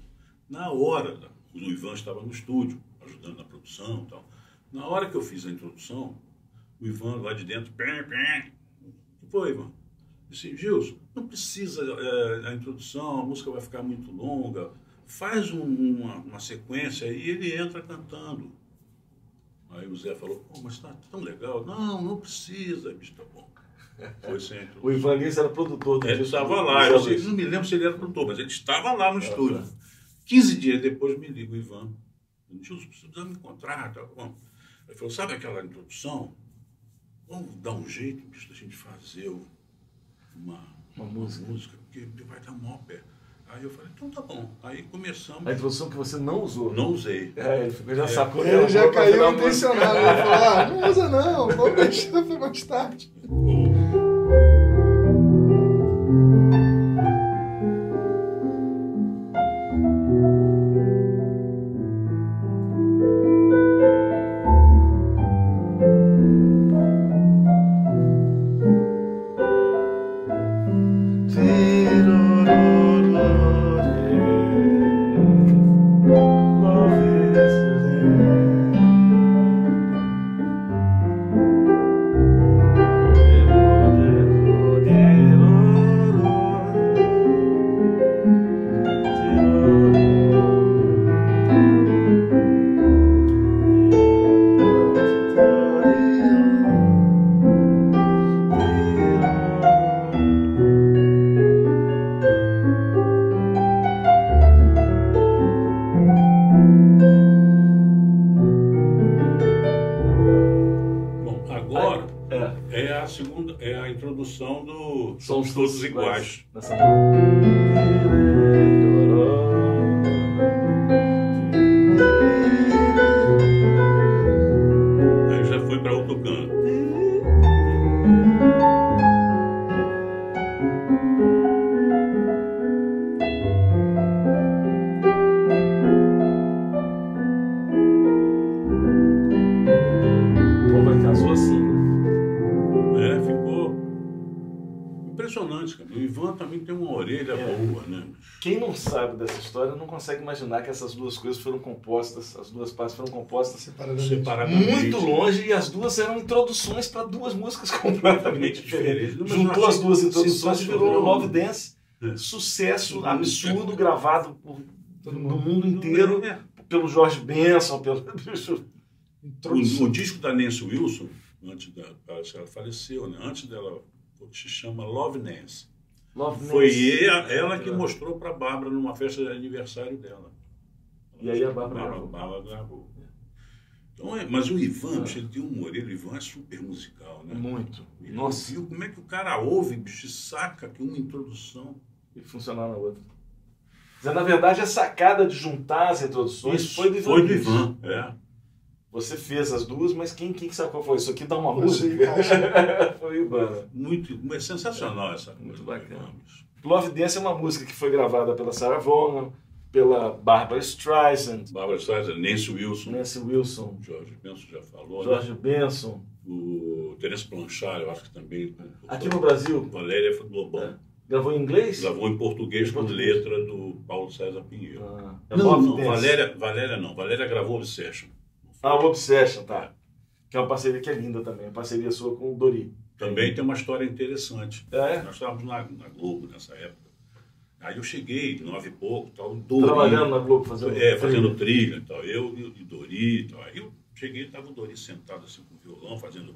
Na hora, o Ivan estava no estúdio, ajudando na produção e tal. Na hora que eu fiz a introdução, o Ivan lá de dentro, pé. O que foi, Ivan? Disse, Gilson, não precisa é, a introdução, a música vai ficar muito longa. Faz um, uma, uma sequência e ele entra cantando. Aí o Zé falou, pô, mas tá tão legal. Não, não precisa, bicho, tá bom. Foi sem O Ivan Lins era produtor do Ele estava lá, eu não me lembro se ele era produtor, mas ele estava lá no estúdio. 15 dias depois me liga o Ivan. Gilson, precisamos me encontrar, tá bom. Ele falou, sabe aquela introdução? Vamos dar um jeito, bicho, da gente fazer uma, uma, música. música, porque vai dar mó pé. Aí eu falei, então tá bom. Aí começamos. A introdução que você não usou. Não usei. É, ele já é. sacou. Ele já caiu intencionado. Ele falou, ah, não usa não, vamos deixar para mais tarde. Te, do, do, do, que essas duas coisas foram compostas, as duas partes foram compostas separadamente, muito longe e as duas eram introduções para duas músicas completamente diferentes. Juntou as duas introduções e virou um Love Dance, é. sucesso absurdo, é. gravado por, no mundo inteiro, é. pelo George Benson, pelo. o, o, disco da Nancy Wilson, antes da, ela faleceu, né? antes dela, se chama Love Nance. Love Foi ela, ela que mostrou para a Bárbara numa festa de aniversário dela. E aí a Bárbara gravou. Bárbara gravou. Então, é, mas o Ivan, bicho, ele tem um humor, o Ivan é super musical, né? Muito. Ele Nossa. Viu como é que o cara ouve, bicho, saca que uma introdução. E funcionar na outra. Mas, na verdade, a sacada de juntar as introduções Isso, foi do Ivan. Foi do Ivan, é. Você fez as duas, mas quem, quem sacou foi? Isso aqui dá uma música. foi o Ibana. Muito, é sensacional essa coisa. Muito bacana. Love Dance é uma música que foi gravada pela Sarah Vaughan, pela Barbara Streisand. Barbara Streisand, Nancy Wilson. Nancy Wilson. Jorge Benson já falou. Jorge né? Benson. O Terence Blanchard, eu acho que também. Aqui no Brasil. Valéria Lobão. É. Gravou em inglês? Gravou em português, em português. com letra do Paulo César Pinheiro. Ah, é não, não, Valéria, Valéria não. Valéria gravou Obsession. Ah, o Obsession, tá. Que é uma parceria que é linda também, uma parceria sua com o Dori. Também tem uma história interessante. É? Nós estávamos na, na Globo nessa época. Aí eu cheguei, nove e pouco, tal, Dori, Trabalhando na Globo, fazendo É, fazendo trilha e tal. Eu e, Dori e tal. Aí eu cheguei, estava o Dori sentado assim com o violão, fazendo.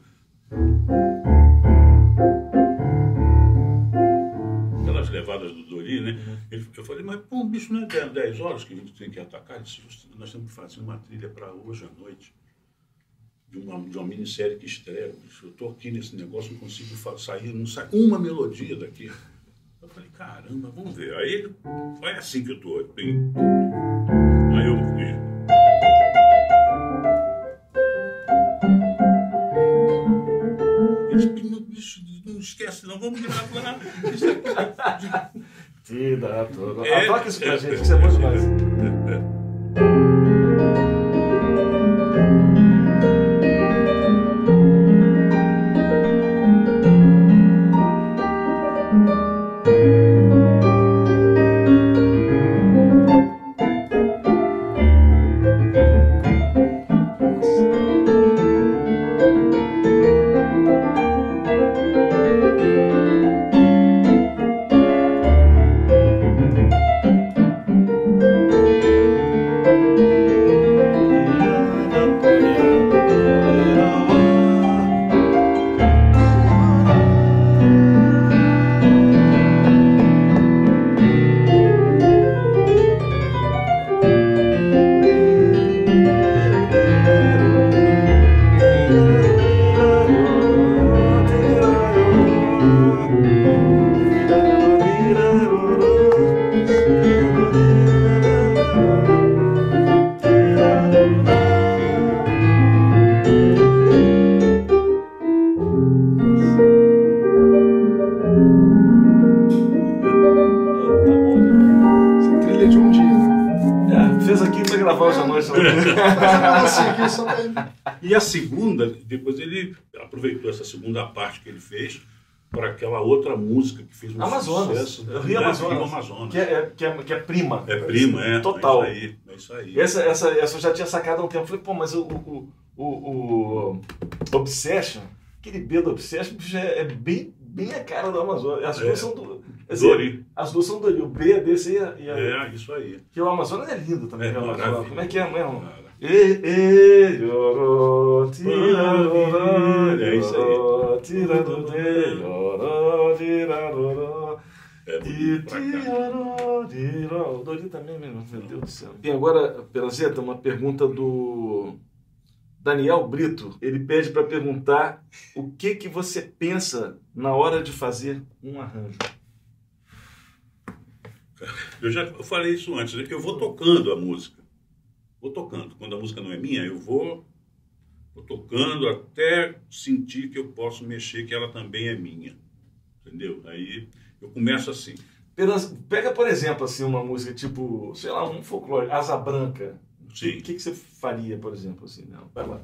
Aquelas levadas do Dori, né? Uhum. Eu falei, mas pô, bicho, não é 10 horas que a gente tem que atacar? Ele disse, nós temos que fazer uma trilha para hoje à noite de uma, de uma minissérie que estreia. Eu estou aqui nesse negócio, não consigo sair, não sai uma melodia daqui. Eu falei, caramba, vamos ver. Aí ele, é assim que eu estou. Aí eu fiz. Não esquece, não, vamos gravar. Tira, tudo. É, Toca isso pra é, gente, que isso é muito mais. E a segunda, depois ele aproveitou essa segunda parte que ele fez para aquela outra música que fez um Amazonas. sucesso. Rio né? Amazonas. Rio Amazonas. Que é, que, é, que é prima. É prima, é. Total. É isso aí. É isso aí. Essa, essa, essa eu já tinha sacado há um tempo. Falei, pô, mas o, o, o, o Obsession, aquele B do Obsession já é bem, bem a cara do Amazonas. As duas É. são do. dizer, Dori. As duas são do O B é desse e a. E a É, isso aí. Que o Amazonas é lindo também. É o Amazonas. maravilha. Como é que é mesmo? Cara. E, e, É isso aí. É. O Dori também, meu meu Deus do céu. E agora, Perazeta, uma pergunta do Daniel Brito. Ele pede para perguntar o que que você pensa na hora de fazer um arranjo. Eu já falei isso antes. né? Eu vou tocando a música. Vou tocando. Quando a música não é minha, eu vou, vou tocando até sentir que eu posso mexer, que ela também é minha. Entendeu? Aí eu começo assim. Pega, por exemplo, assim, uma música tipo, sei lá, um folclore, Asa Branca. Sim. O que, que você faria, por exemplo, assim? Não, vai lá.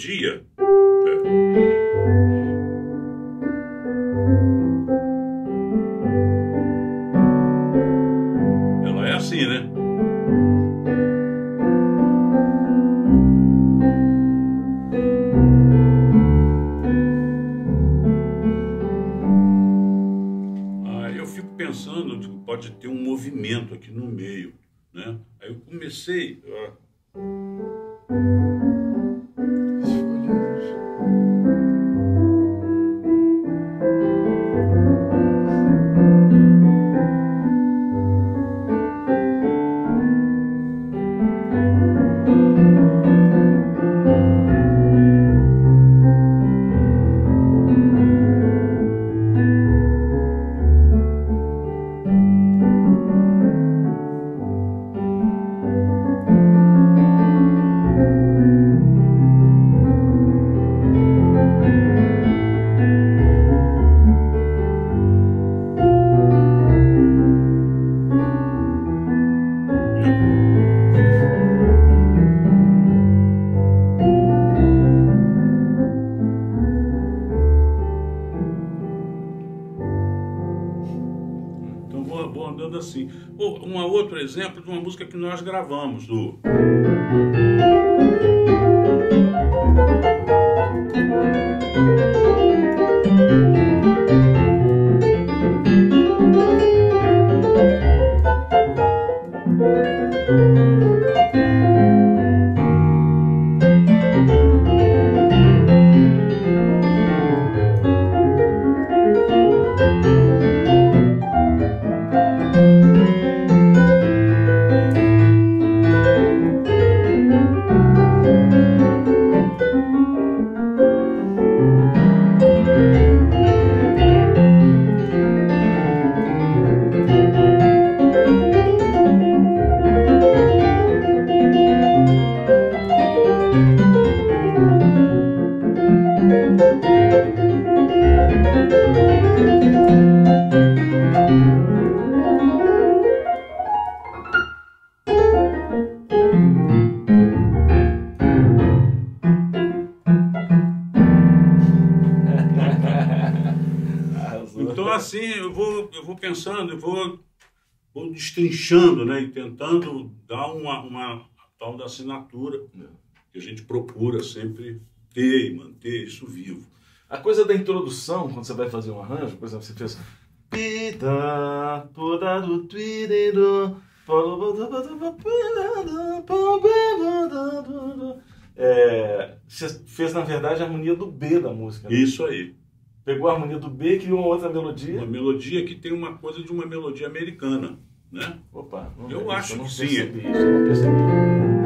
Pego a melodia. é, é assim, né? Aí eu fico pensando que pode ter um movimento aqui no meio, né? Aí eu comecei que nós gravamos do tentando dar uma, uma tal da assinatura que a gente procura sempre ter e manter isso vivo. A coisa da introdução, quando você vai fazer um arranjo, por exemplo, você fez. É, você fez, na verdade, a harmonia do B da música. Né? Isso aí. Pegou a harmonia do B e criou uma outra melodia. Uma melodia que tem uma coisa de uma melodia americana, né? Opa, eu acho eu que sim. Isso, eu não percebi.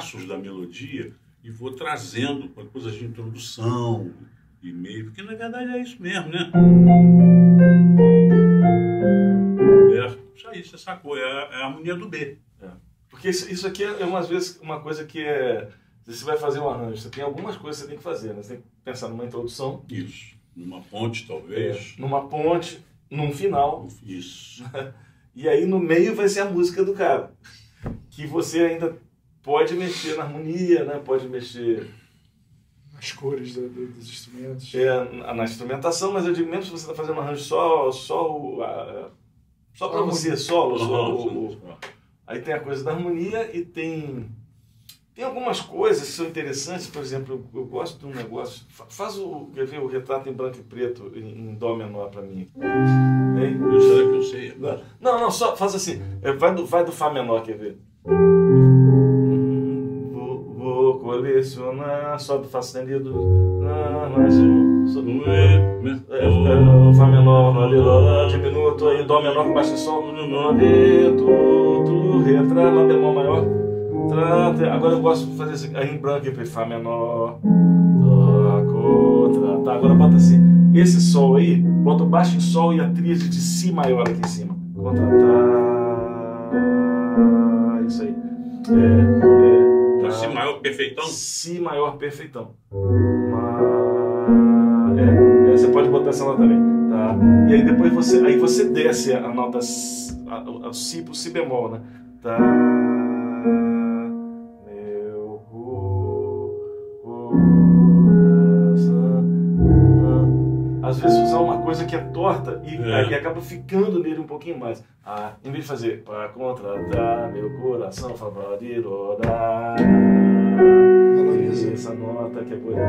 Pedaços da melodia e vou trazendo para coisas de introdução e meio, porque na verdade é isso mesmo, né? É, isso aí, você sacou, é a, é a harmonia do B. Porque isso, isso aqui é umas vezes uma coisa que é. se Você vai fazer um arranjo, você tem algumas coisas que você tem que fazer, né? Você tem que pensar numa introdução, Isso. Numa ponte, talvez. numa ponte, num final, Isso. e aí no meio vai ser a música do cara. Que você ainda pode mexer na harmonia, né? Pode mexer As cores do- do- dos instrumentos. é, na instrumentação, mas eu digo mesmo se você está fazendo um arranjo só, só, o, a- só para você, solo, só o- o, Aí tem a coisa da harmonia e tem tem algumas coisas que são interessantes, por exemplo, eu, eu gosto de um negócio. fa- Faz o, quer ver, o retrato em branco e preto em, em dó menor para mim. Hein? Eu, será que eu sei? Não, não, só faz assim. É, Vai do, vai do fá menor, quer ver? Colecionar, sobe fá sustenido. Mais um. sobe- é, é, é, Fá menor, ali, lá, diminuto, aí Dó menor baixo sol, no Rê, tu, Rê, Tra, Lá bemol maior, Tra, Tra. Agora eu gosto de fazer assim, aí em branco, e Fá menor, Dó, Tra, tá. Agora bota assim, esse Sol aí, bota o baixo em Sol e a tríade de Si maior aqui em cima. Contra, tá, isso aí. É, é, Então. Si maior perfeitão? Si maior perfeitão. Ma- É, é, você pode botar essa nota também, tá? E aí depois você, aí você desce a nota a, a, a Si pro Si bemol, né? Tá. Às vezes usar uma coisa que é torta e É. aí acaba ficando nele um pouquinho mais. Ah, em vez de fazer para contratar meu coração favorito, dá Valoriza. essa nota que é bonita.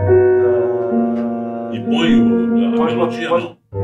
E põe o, a Pode, melodia, pode, não?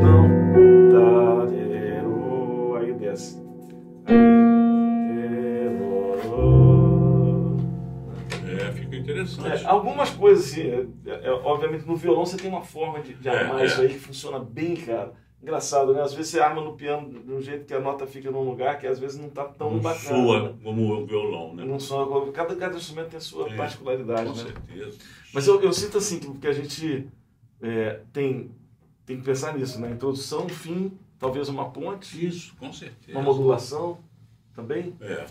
Algumas coisas, assim, é, é, obviamente no violão você tem uma forma de, de É, armar é. isso aí que funciona bem, cara. Engraçado, né? Às vezes você arma no piano de um jeito que a nota fica num lugar que às vezes não tá tão não bacana. soa né? como o violão, né? Não soa, cada, cada instrumento tem a sua É, particularidade, Com né? certeza. Mas eu, eu sinto assim que, a gente é, tem, tem que pensar nisso, né? Introdução, fim, talvez uma ponte, Isso, com certeza. uma modulação também. É,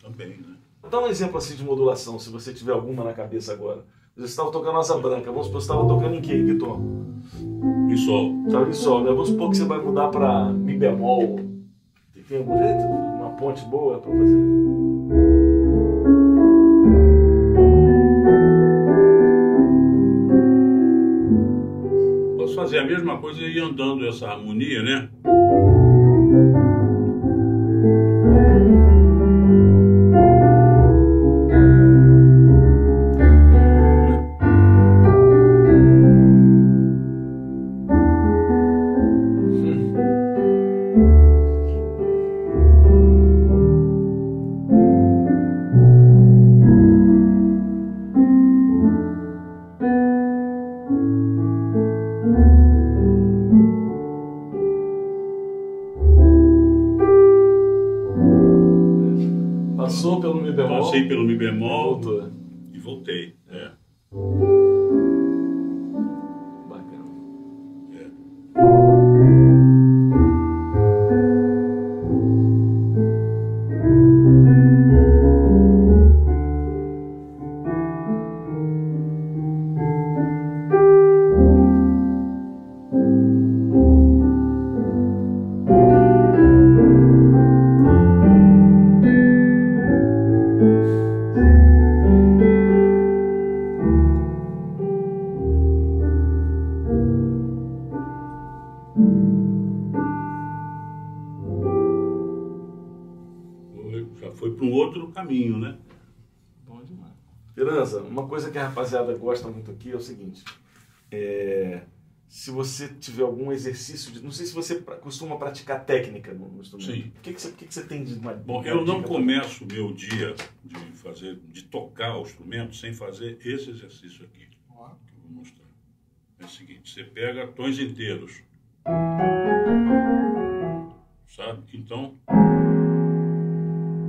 também, né? Dá um exemplo assim de modulação, se você tiver alguma na cabeça agora. Você estava tocando asa branca. Vamos supor que você estava tocando em que, tom? Em sol. Estava em sol, né? Vamos supor que você vai mudar para mi bemol. Tem, tem algum jeito? Uma ponte boa para fazer? Posso fazer a mesma coisa e ir andando essa harmonia, né? Demais. Piranza, uma coisa que a rapaziada gosta muito aqui é o seguinte. é, se você tiver algum exercício, de, não sei se você pra- costuma praticar técnica no, no instrumento. Sim. O que, que, você, o que, que você tem de uma Bom, eu não começo o meu dia de fazer, de tocar o instrumento sem fazer esse exercício aqui Ó, que eu vou mostrar. É o seguinte, você pega tons inteiros, sabe? Então,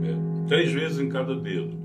é, três vezes em cada dedo.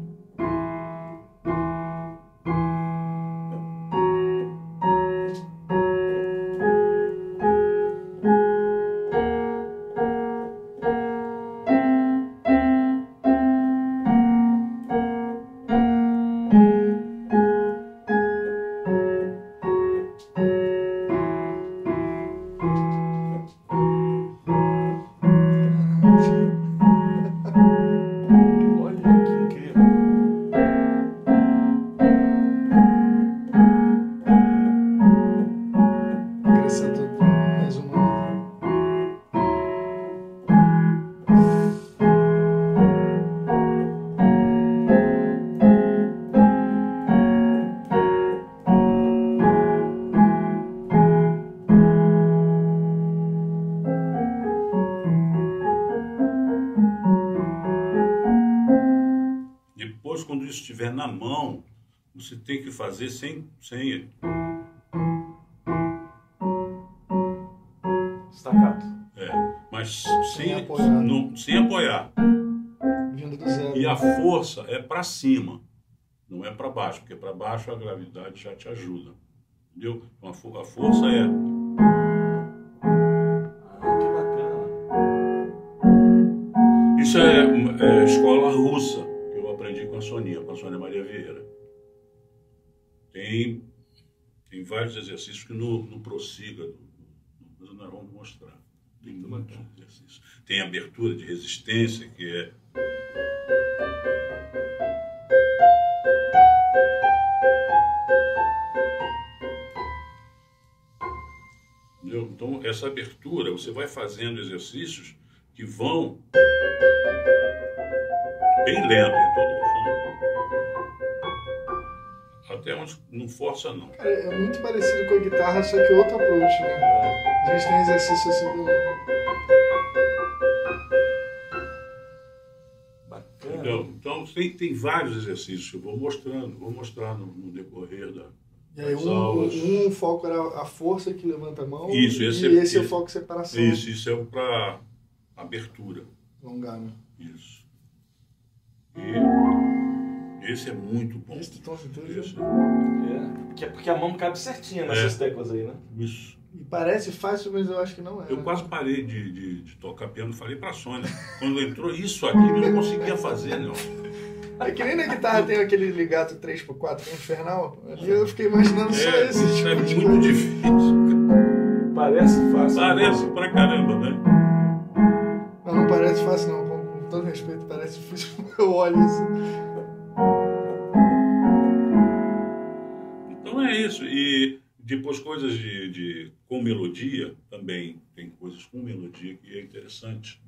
Fazer sem, sem Staccato. é, mas sem, Sem apoiar. não- sem apoiar. Vindo do zero. E a força é para cima, não é para baixo, porque para baixo a gravidade já te ajuda. Entendeu? Então a, a força é. Ah, que bacana. Isso é, é escola russa, que eu aprendi com a Soninha, com a Sônia Maria Vieira. Tem, tem vários exercícios que no, no prossiga, do- do- nós vamos mostrar. Tem muitos exercícios. Tem abertura de resistência, que é Entendeu? Então, essa abertura, você vai fazendo exercícios que vão bem lento em todo Até onde não força, não. Cara, é muito parecido com a guitarra, só que outro approach, né? A gente tem exercício assim do. Bacana. Então, tem, tem vários exercícios que eu vou mostrando, vou mostrar no, no decorrer da. E aí, das um, aulas. um, um foco era a força que levanta a mão. Isso, esse e é- esse é o foco de separação. Isso, isso é para abertura. Alongar, né? Isso. E esse é muito bom. Esse tom inteiro. Esse, É, porque, porque a mão cabe certinha nessas É. teclas aí, né? isso. E parece fácil, mas eu acho que não é. Eu né? quase parei de, de, de tocar piano, falei para a Sônia. Quando entrou isso aqui, eu não conseguia fazer, não. É que nem na guitarra tem aquele ligato 3x4 que é infernal. Ali eu fiquei imaginando só É, esse tipo é muito difícil. Parece fácil. Parece pra caramba, né? Mas não parece fácil não, com, com todo respeito, parece difícil. Eu olho isso. Então é isso. E depois coisas de, de com melodia também. Tem coisas com melodia que é interessante.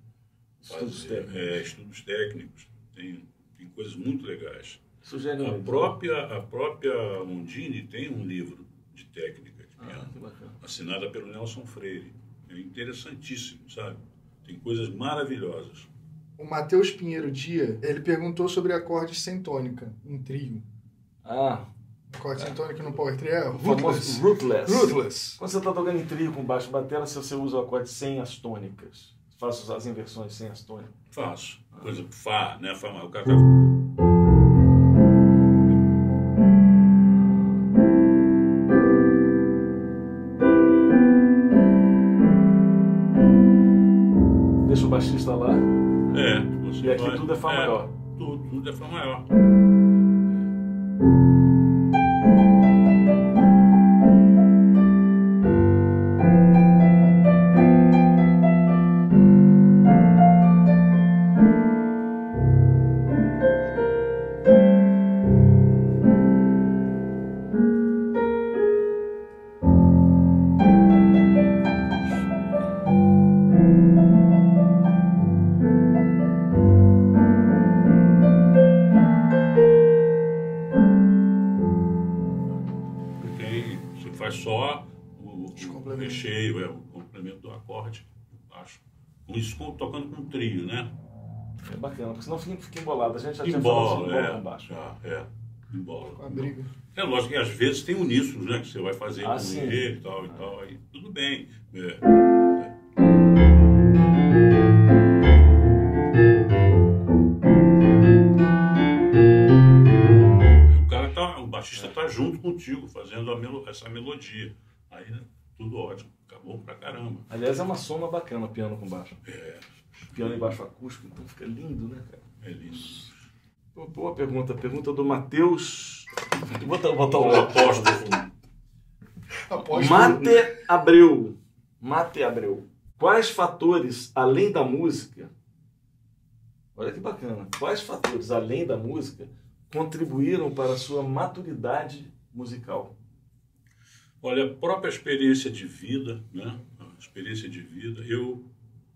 Estudos fazer. técnicos. É, estudos técnicos. Tem, tem coisas muito legais. Sugere A própria, a própria Mondini tem um livro de técnica de Ah, piano, bacana. assinada pelo Nelson Freire. É interessantíssimo, sabe? Tem coisas maravilhosas. O Matheus Pinheiro Dia, ele perguntou sobre acordes sem tônica, em trio. Ah, Acorde sem tônica no Power Trio é o famoso Rootless. rootless. Rootless. Quando você está tocando em trio com baixo batera, se você usa o acorde sem as tônicas. Faço as inversões sem as tônicas. Faço. Por exemplo, Fá, né? Fá, o cara tá... tudo é Fá maior. Tudo, tudo é Fá maior. O, Os o complementos. recheio, é, o complemento do acorde, baixo. Com isso tocando com trio, né? É bacana, porque senão fica, fica embolado. A gente já tinha falado Embola, sobre embola é. com baixo. já, é, embola. Com a briga. É lógico que às vezes tem uníssonos, né? Que você vai fazer Ah, com sim. ele e tal e tal, aí tudo bem. É. O cara tá, o baixista tá junto contigo, fazendo a melo- essa melodia. Aí, né, tudo ótimo, acabou pra caramba. Aliás, é uma soma bacana piano com baixo. É, Piano e baixo acústico, então fica lindo, né, cara? é lindo. Pô, Boa pergunta. Pergunta do Matheus. Vou botar, botar O apóstolo, Após Mate Abreu. Mate Abreu. Quais fatores, além da música, olha que bacana, quais fatores, além da música, contribuíram para a sua maturidade musical? Olha, a própria experiência de vida, né? A experiência de vida. Eu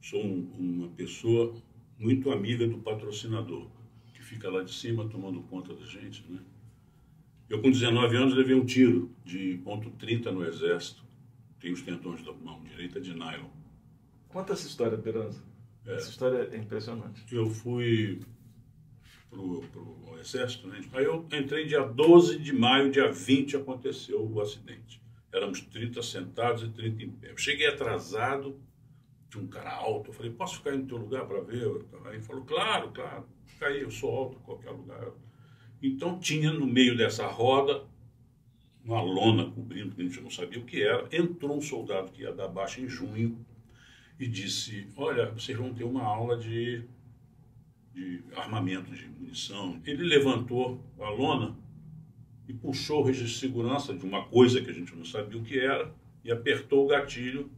sou um- uma pessoa muito amiga do patrocinador, que fica lá de cima tomando conta da gente, né? Eu, com 19 anos, levei um tiro de ponto .30 no exército. Tenho os tendões da mão direita de nylon. Conta essa história, Peranza. É. Essa história é impressionante. Eu fui pro, pro exército, né? Aí eu entrei dia 12 de maio, dia 20 aconteceu o acidente. Éramos 30 sentados e 30 em pé. Eu cheguei atrasado, tinha um cara alto, eu falei, posso ficar no teu lugar para ver? Ele falou, claro, claro, fica aí, eu sou alto em qualquer lugar. Então tinha no meio dessa roda uma lona cobrindo, que a gente não sabia o que era. Entrou um soldado que ia dar baixa em junho e disse: Olha, vocês vão ter uma aula de, de armamento, de munição. Ele levantou a lona e puxou o registro de segurança de uma coisa que a gente não sabia o que era e apertou o gatilho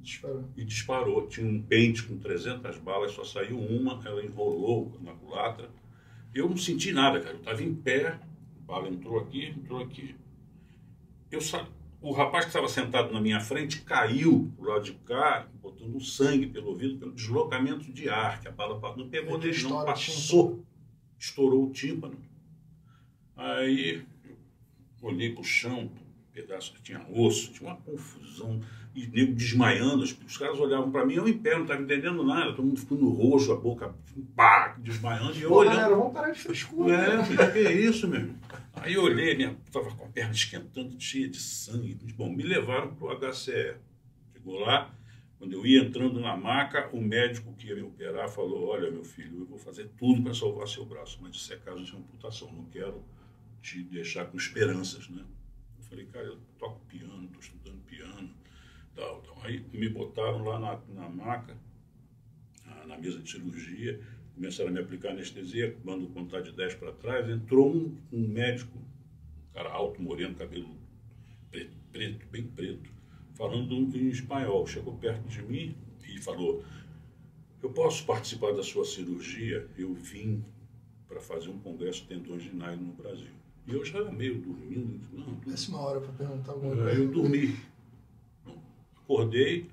Disparou. e disparou. Tinha um pente com 300 balas, só saiu uma, ela enrolou na culatra. Eu não senti nada, cara. Eu estava em pé, a bala entrou aqui, entrou aqui. Eu sa... O rapaz que estava sentado na minha frente caiu pro lado de cá, botando sangue pelo ouvido, pelo deslocamento de ar, que a bala não pegou nele, não passou. Estourou o tímpano. Aí olhei pro chão, um pedaço que tinha osso, tinha uma confusão, e nego desmaiando, os, caras olhavam para mim, eu em pé, não estava entendendo nada, todo mundo ficando roxo, a boca pá, desmaiando, e eu Pô, olhando. galera, vamos parar de frescura. É, né? falei, que é isso, meu irmão? Aí eu olhei, minha, tava com a perna esquentando, cheia de sangue. Bom, me levaram pro HCE. Chegou lá, quando eu ia entrando na maca, o médico que ia me operar falou: Olha, meu filho, eu vou fazer tudo para salvar seu braço, mas isso é caso de amputação, não quero te deixar com esperanças, né? Eu falei, cara, eu toco piano, estou estudando piano, tal, tal. Aí me botaram lá na, na maca, na, na mesa de cirurgia, começaram a me aplicar anestesia, quando contar de 10 para trás, entrou um, um médico, um cara alto, moreno, cabelo preto, preto, bem preto, falando em espanhol. Chegou perto de mim e falou: Eu posso participar da sua cirurgia? Eu vim para fazer um congresso de tendões de nylon no Brasil. E eu já meio dormindo. Não, hora para perguntar alguma Aí coisa. eu dormi. Acordei,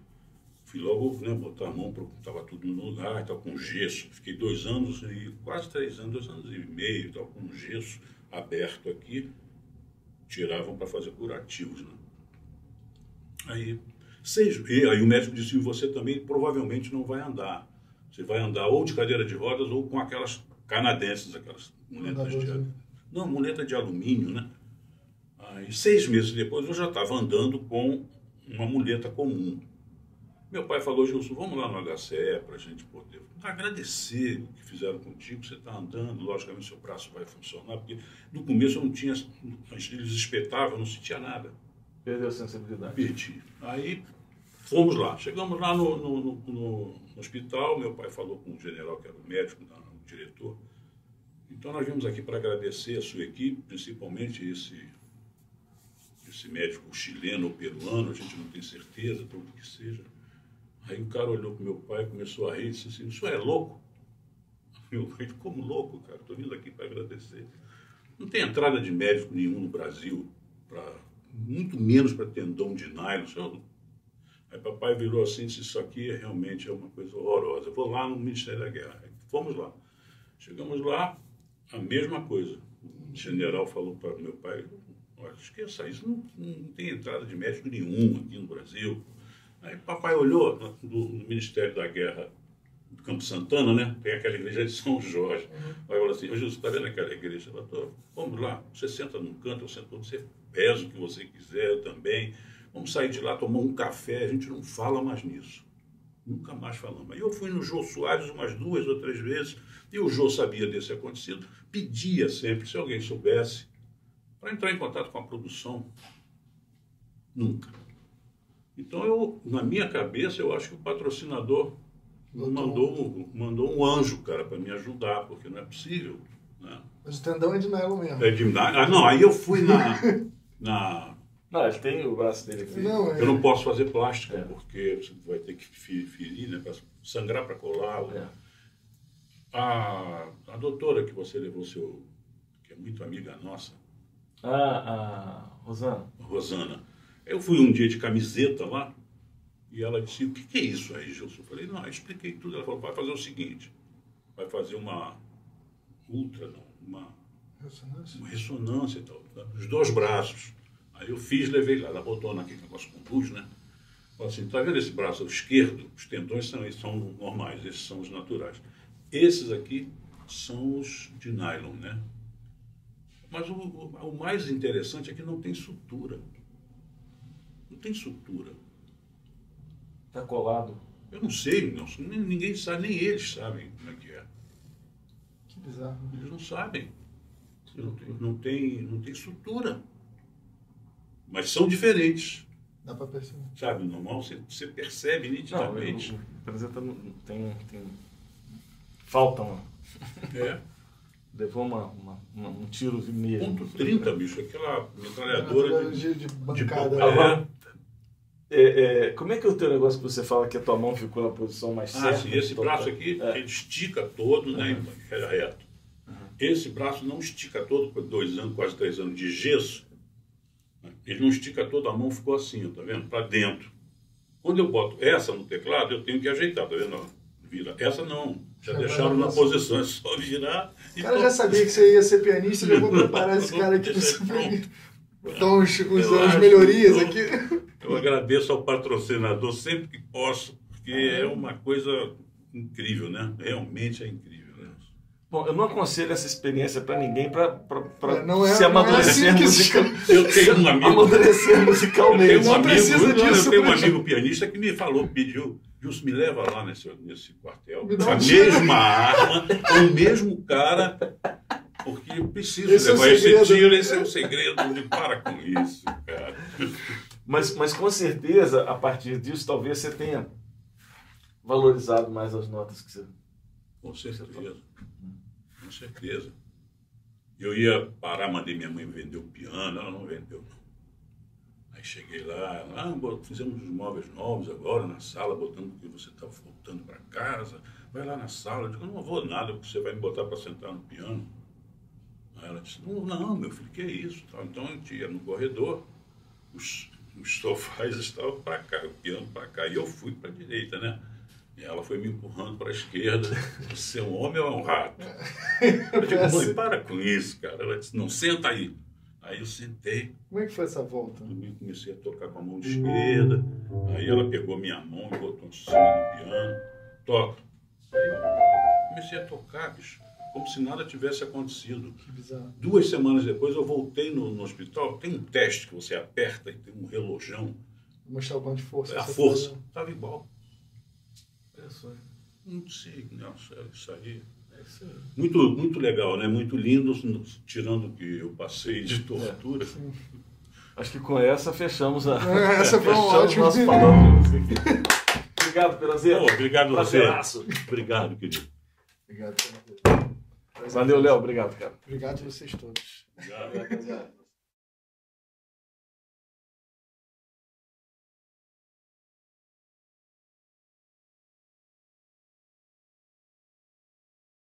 fui logo né, botar a mão, estava tudo no lugar, estava com gesso. Fiquei dois anos e quase três anos, dois anos e meio, estava com gesso aberto aqui. Tiravam para fazer curativos. Né? Aí, seis, e aí o médico disse: você também provavelmente não vai andar. Você vai andar ou de cadeira de rodas ou com aquelas canadenses, aquelas muletas de- não, muleta de alumínio, né? Aí, seis meses depois, eu já estava andando com uma muleta comum. Meu pai falou, Gilson, vamos lá no HCE para a gente poder agradecer o que fizeram contigo. Você está andando, logicamente seu braço vai funcionar, porque no começo eu não tinha, eles espetavam, eu não sentia nada. Perdeu a sensibilidade. Perdi. Aí fomos lá. Chegamos lá no, no, no- no- hospital, meu pai falou com o general, que era o médico, o diretor. Então nós viemos aqui para agradecer a sua equipe, principalmente esse, esse médico chileno ou peruano, a gente não tem certeza, tudo que seja. Aí o cara olhou para meu pai, começou a rir e disse assim, o senhor é louco? Eu falei, como louco, cara? Estou vindo aqui para agradecer. Não tem entrada de médico nenhum no Brasil, pra, muito menos para tendão de nylon. Senhor, Aí papai virou assim disse, isso aqui realmente é uma coisa horrorosa. Eu vou lá no Ministério da Guerra. Aí Fomos lá. Chegamos lá, a mesma coisa. O general falou para meu pai, olha, esqueça isso, não, não tem entrada de médico nenhum aqui no Brasil. Aí papai olhou no, no Ministério da Guerra do Campo Santana, né? Tem aquela igreja de São Jorge. Aí falou assim, ô Jesus, está vendo aquela igreja? Ela falou, vamos lá, você senta num canto, eu sento outro, você pesa o que você quiser, eu também. Vamos sair de lá, tomar um café, a gente não fala mais nisso. Nunca mais falamos. Aí eu fui no Jô Soares umas duas ou três vezes, e o Jô sabia desse acontecido, pedia sempre, se alguém soubesse, para entrar em contato com a produção. Nunca. Então, eu, na minha cabeça, eu acho que o patrocinador mandou, mandou um anjo, cara, para me ajudar, porque não é possível. Né? Mas o tendão é de nylon mesmo. É de, ah, não, aí eu fui na, na Não, ele tem o braço dele aqui. Não, é. Eu não posso fazer plástica, É. porque você vai ter que fe- ferir, né? Pra sangrar para colar. É. A, a doutora que você levou seu. que é muito amiga nossa, Ah, a Rosana. Rosana. Eu fui um dia de camiseta lá e ela disse: O que, que é isso aí, Gilson? Eu falei: Não, eu expliquei tudo. Ela falou: Vai fazer o seguinte: vai fazer uma ultra, não, uma Ressonância? uma ressonância e tal, né? os dois braços. Aí eu fiz, levei lá, ela botou naquele negócio com luz, né? Falou assim, tá vendo esse braço esquerdo? Os tendões são, são normais, esses são os naturais. Esses aqui são os de nylon, né? Mas o, o, mais interessante é que não tem sutura. Não tem sutura. Tá colado. Eu não sei, não, nem- ninguém sabe, nem eles sabem como é que é. Que bizarro. Eles não sabem. Não tem, não tem, não tem sutura. Mas são diferentes. Dá pra perceber. Sabe, normal, você, você percebe Não, nitidamente. o apresenta tem, tem. Falta uma. É. Levou uma, uma- uma- um tiro mesmo. Ponto 30, bicho, aquela metralhadora de. de, de bancada. de- Agora, é, é, como é que é o teu negócio que você fala que a tua mão ficou na posição mais Ah, certa? sim, esse Então, braço aqui, É. ele estica todo, né? É reto. Esse braço não estica todo, por dois anos, quase três anos de gesso. né? Ele não estica todo, a mão ficou assim, ó, tá vendo? Para dentro. Quando eu boto essa no teclado, eu tenho que ajeitar, tá vendo? Vira. Essa não. Já deixaram na posição, é só virar. O cara já sabia que você ia ser pianista, já vou preparar esse cara aqui ser pianista. Botar uns, uns, Eu umas acho melhorias que aqui. Eu agradeço ao patrocinador sempre que posso, porque é uma coisa incrível, né? Realmente é incrível. Né? Bom, eu não aconselho essa experiência pra ninguém pra É, é- se é amadurecer assim que se Eu tenho um amigo. amadurecer Eu musicalmente. tenho um Não amigo, precisa não, eu disso, tenho um amigo pianista que me falou, pediu, Gilson, me leva lá nesse, nesse quartel. Me a mesma arma, o mesmo cara, porque eu preciso Esse é o levar esse segredo. tiro, esse é o segredo. De para com isso, cara. Mas, mas com certeza, a partir disso, talvez você tenha valorizado mais as notas que você Com certeza. Com certeza. Eu ia parar, mandei minha mãe vender o piano, ela não vendeu, não. Aí cheguei lá, ah, fizemos os móveis novos agora na sala, botando que você está voltando para casa. Vai lá na sala. Eu digo, não vou nada, porque você vai me botar para sentar no piano. Aí ela disse, não, não, meu filho, que é isso? Então a gente ia no corredor, os, os sofás estavam para cá, o piano para cá, e eu fui para a direita, né? E ela foi me empurrando para a esquerda. Você é um homem ou é um rato? Eu digo, mãe, para com isso, cara. Ela disse, não, senta aí. Aí eu sentei. Como é que foi essa volta? Eu comecei a tocar com a mão esquerda. Aí ela pegou minha mão e botou em cima do piano. Toca. Aí comecei a tocar, bicho, como se nada tivesse acontecido. Que bizarro. Duas semanas depois eu voltei no, no hospital. Tem um teste que você aperta e tem um relojão. Mostrar o quanto de força. É a força. Estava igual. É aí. Não sei, isso aí. É. Muito, muito legal, né? Muito lindo, tirando o que eu passei de tortura. Acho que com essa fechamos a. Essa foi um ótimo. nosso. Obrigado, Perazeiro. Pô, obrigado você. Prazeraço. Obrigado, querido. Obrigado. Valeu, Léo. Obrigado, cara. Obrigado a vocês todos. Obrigado. Obrigado.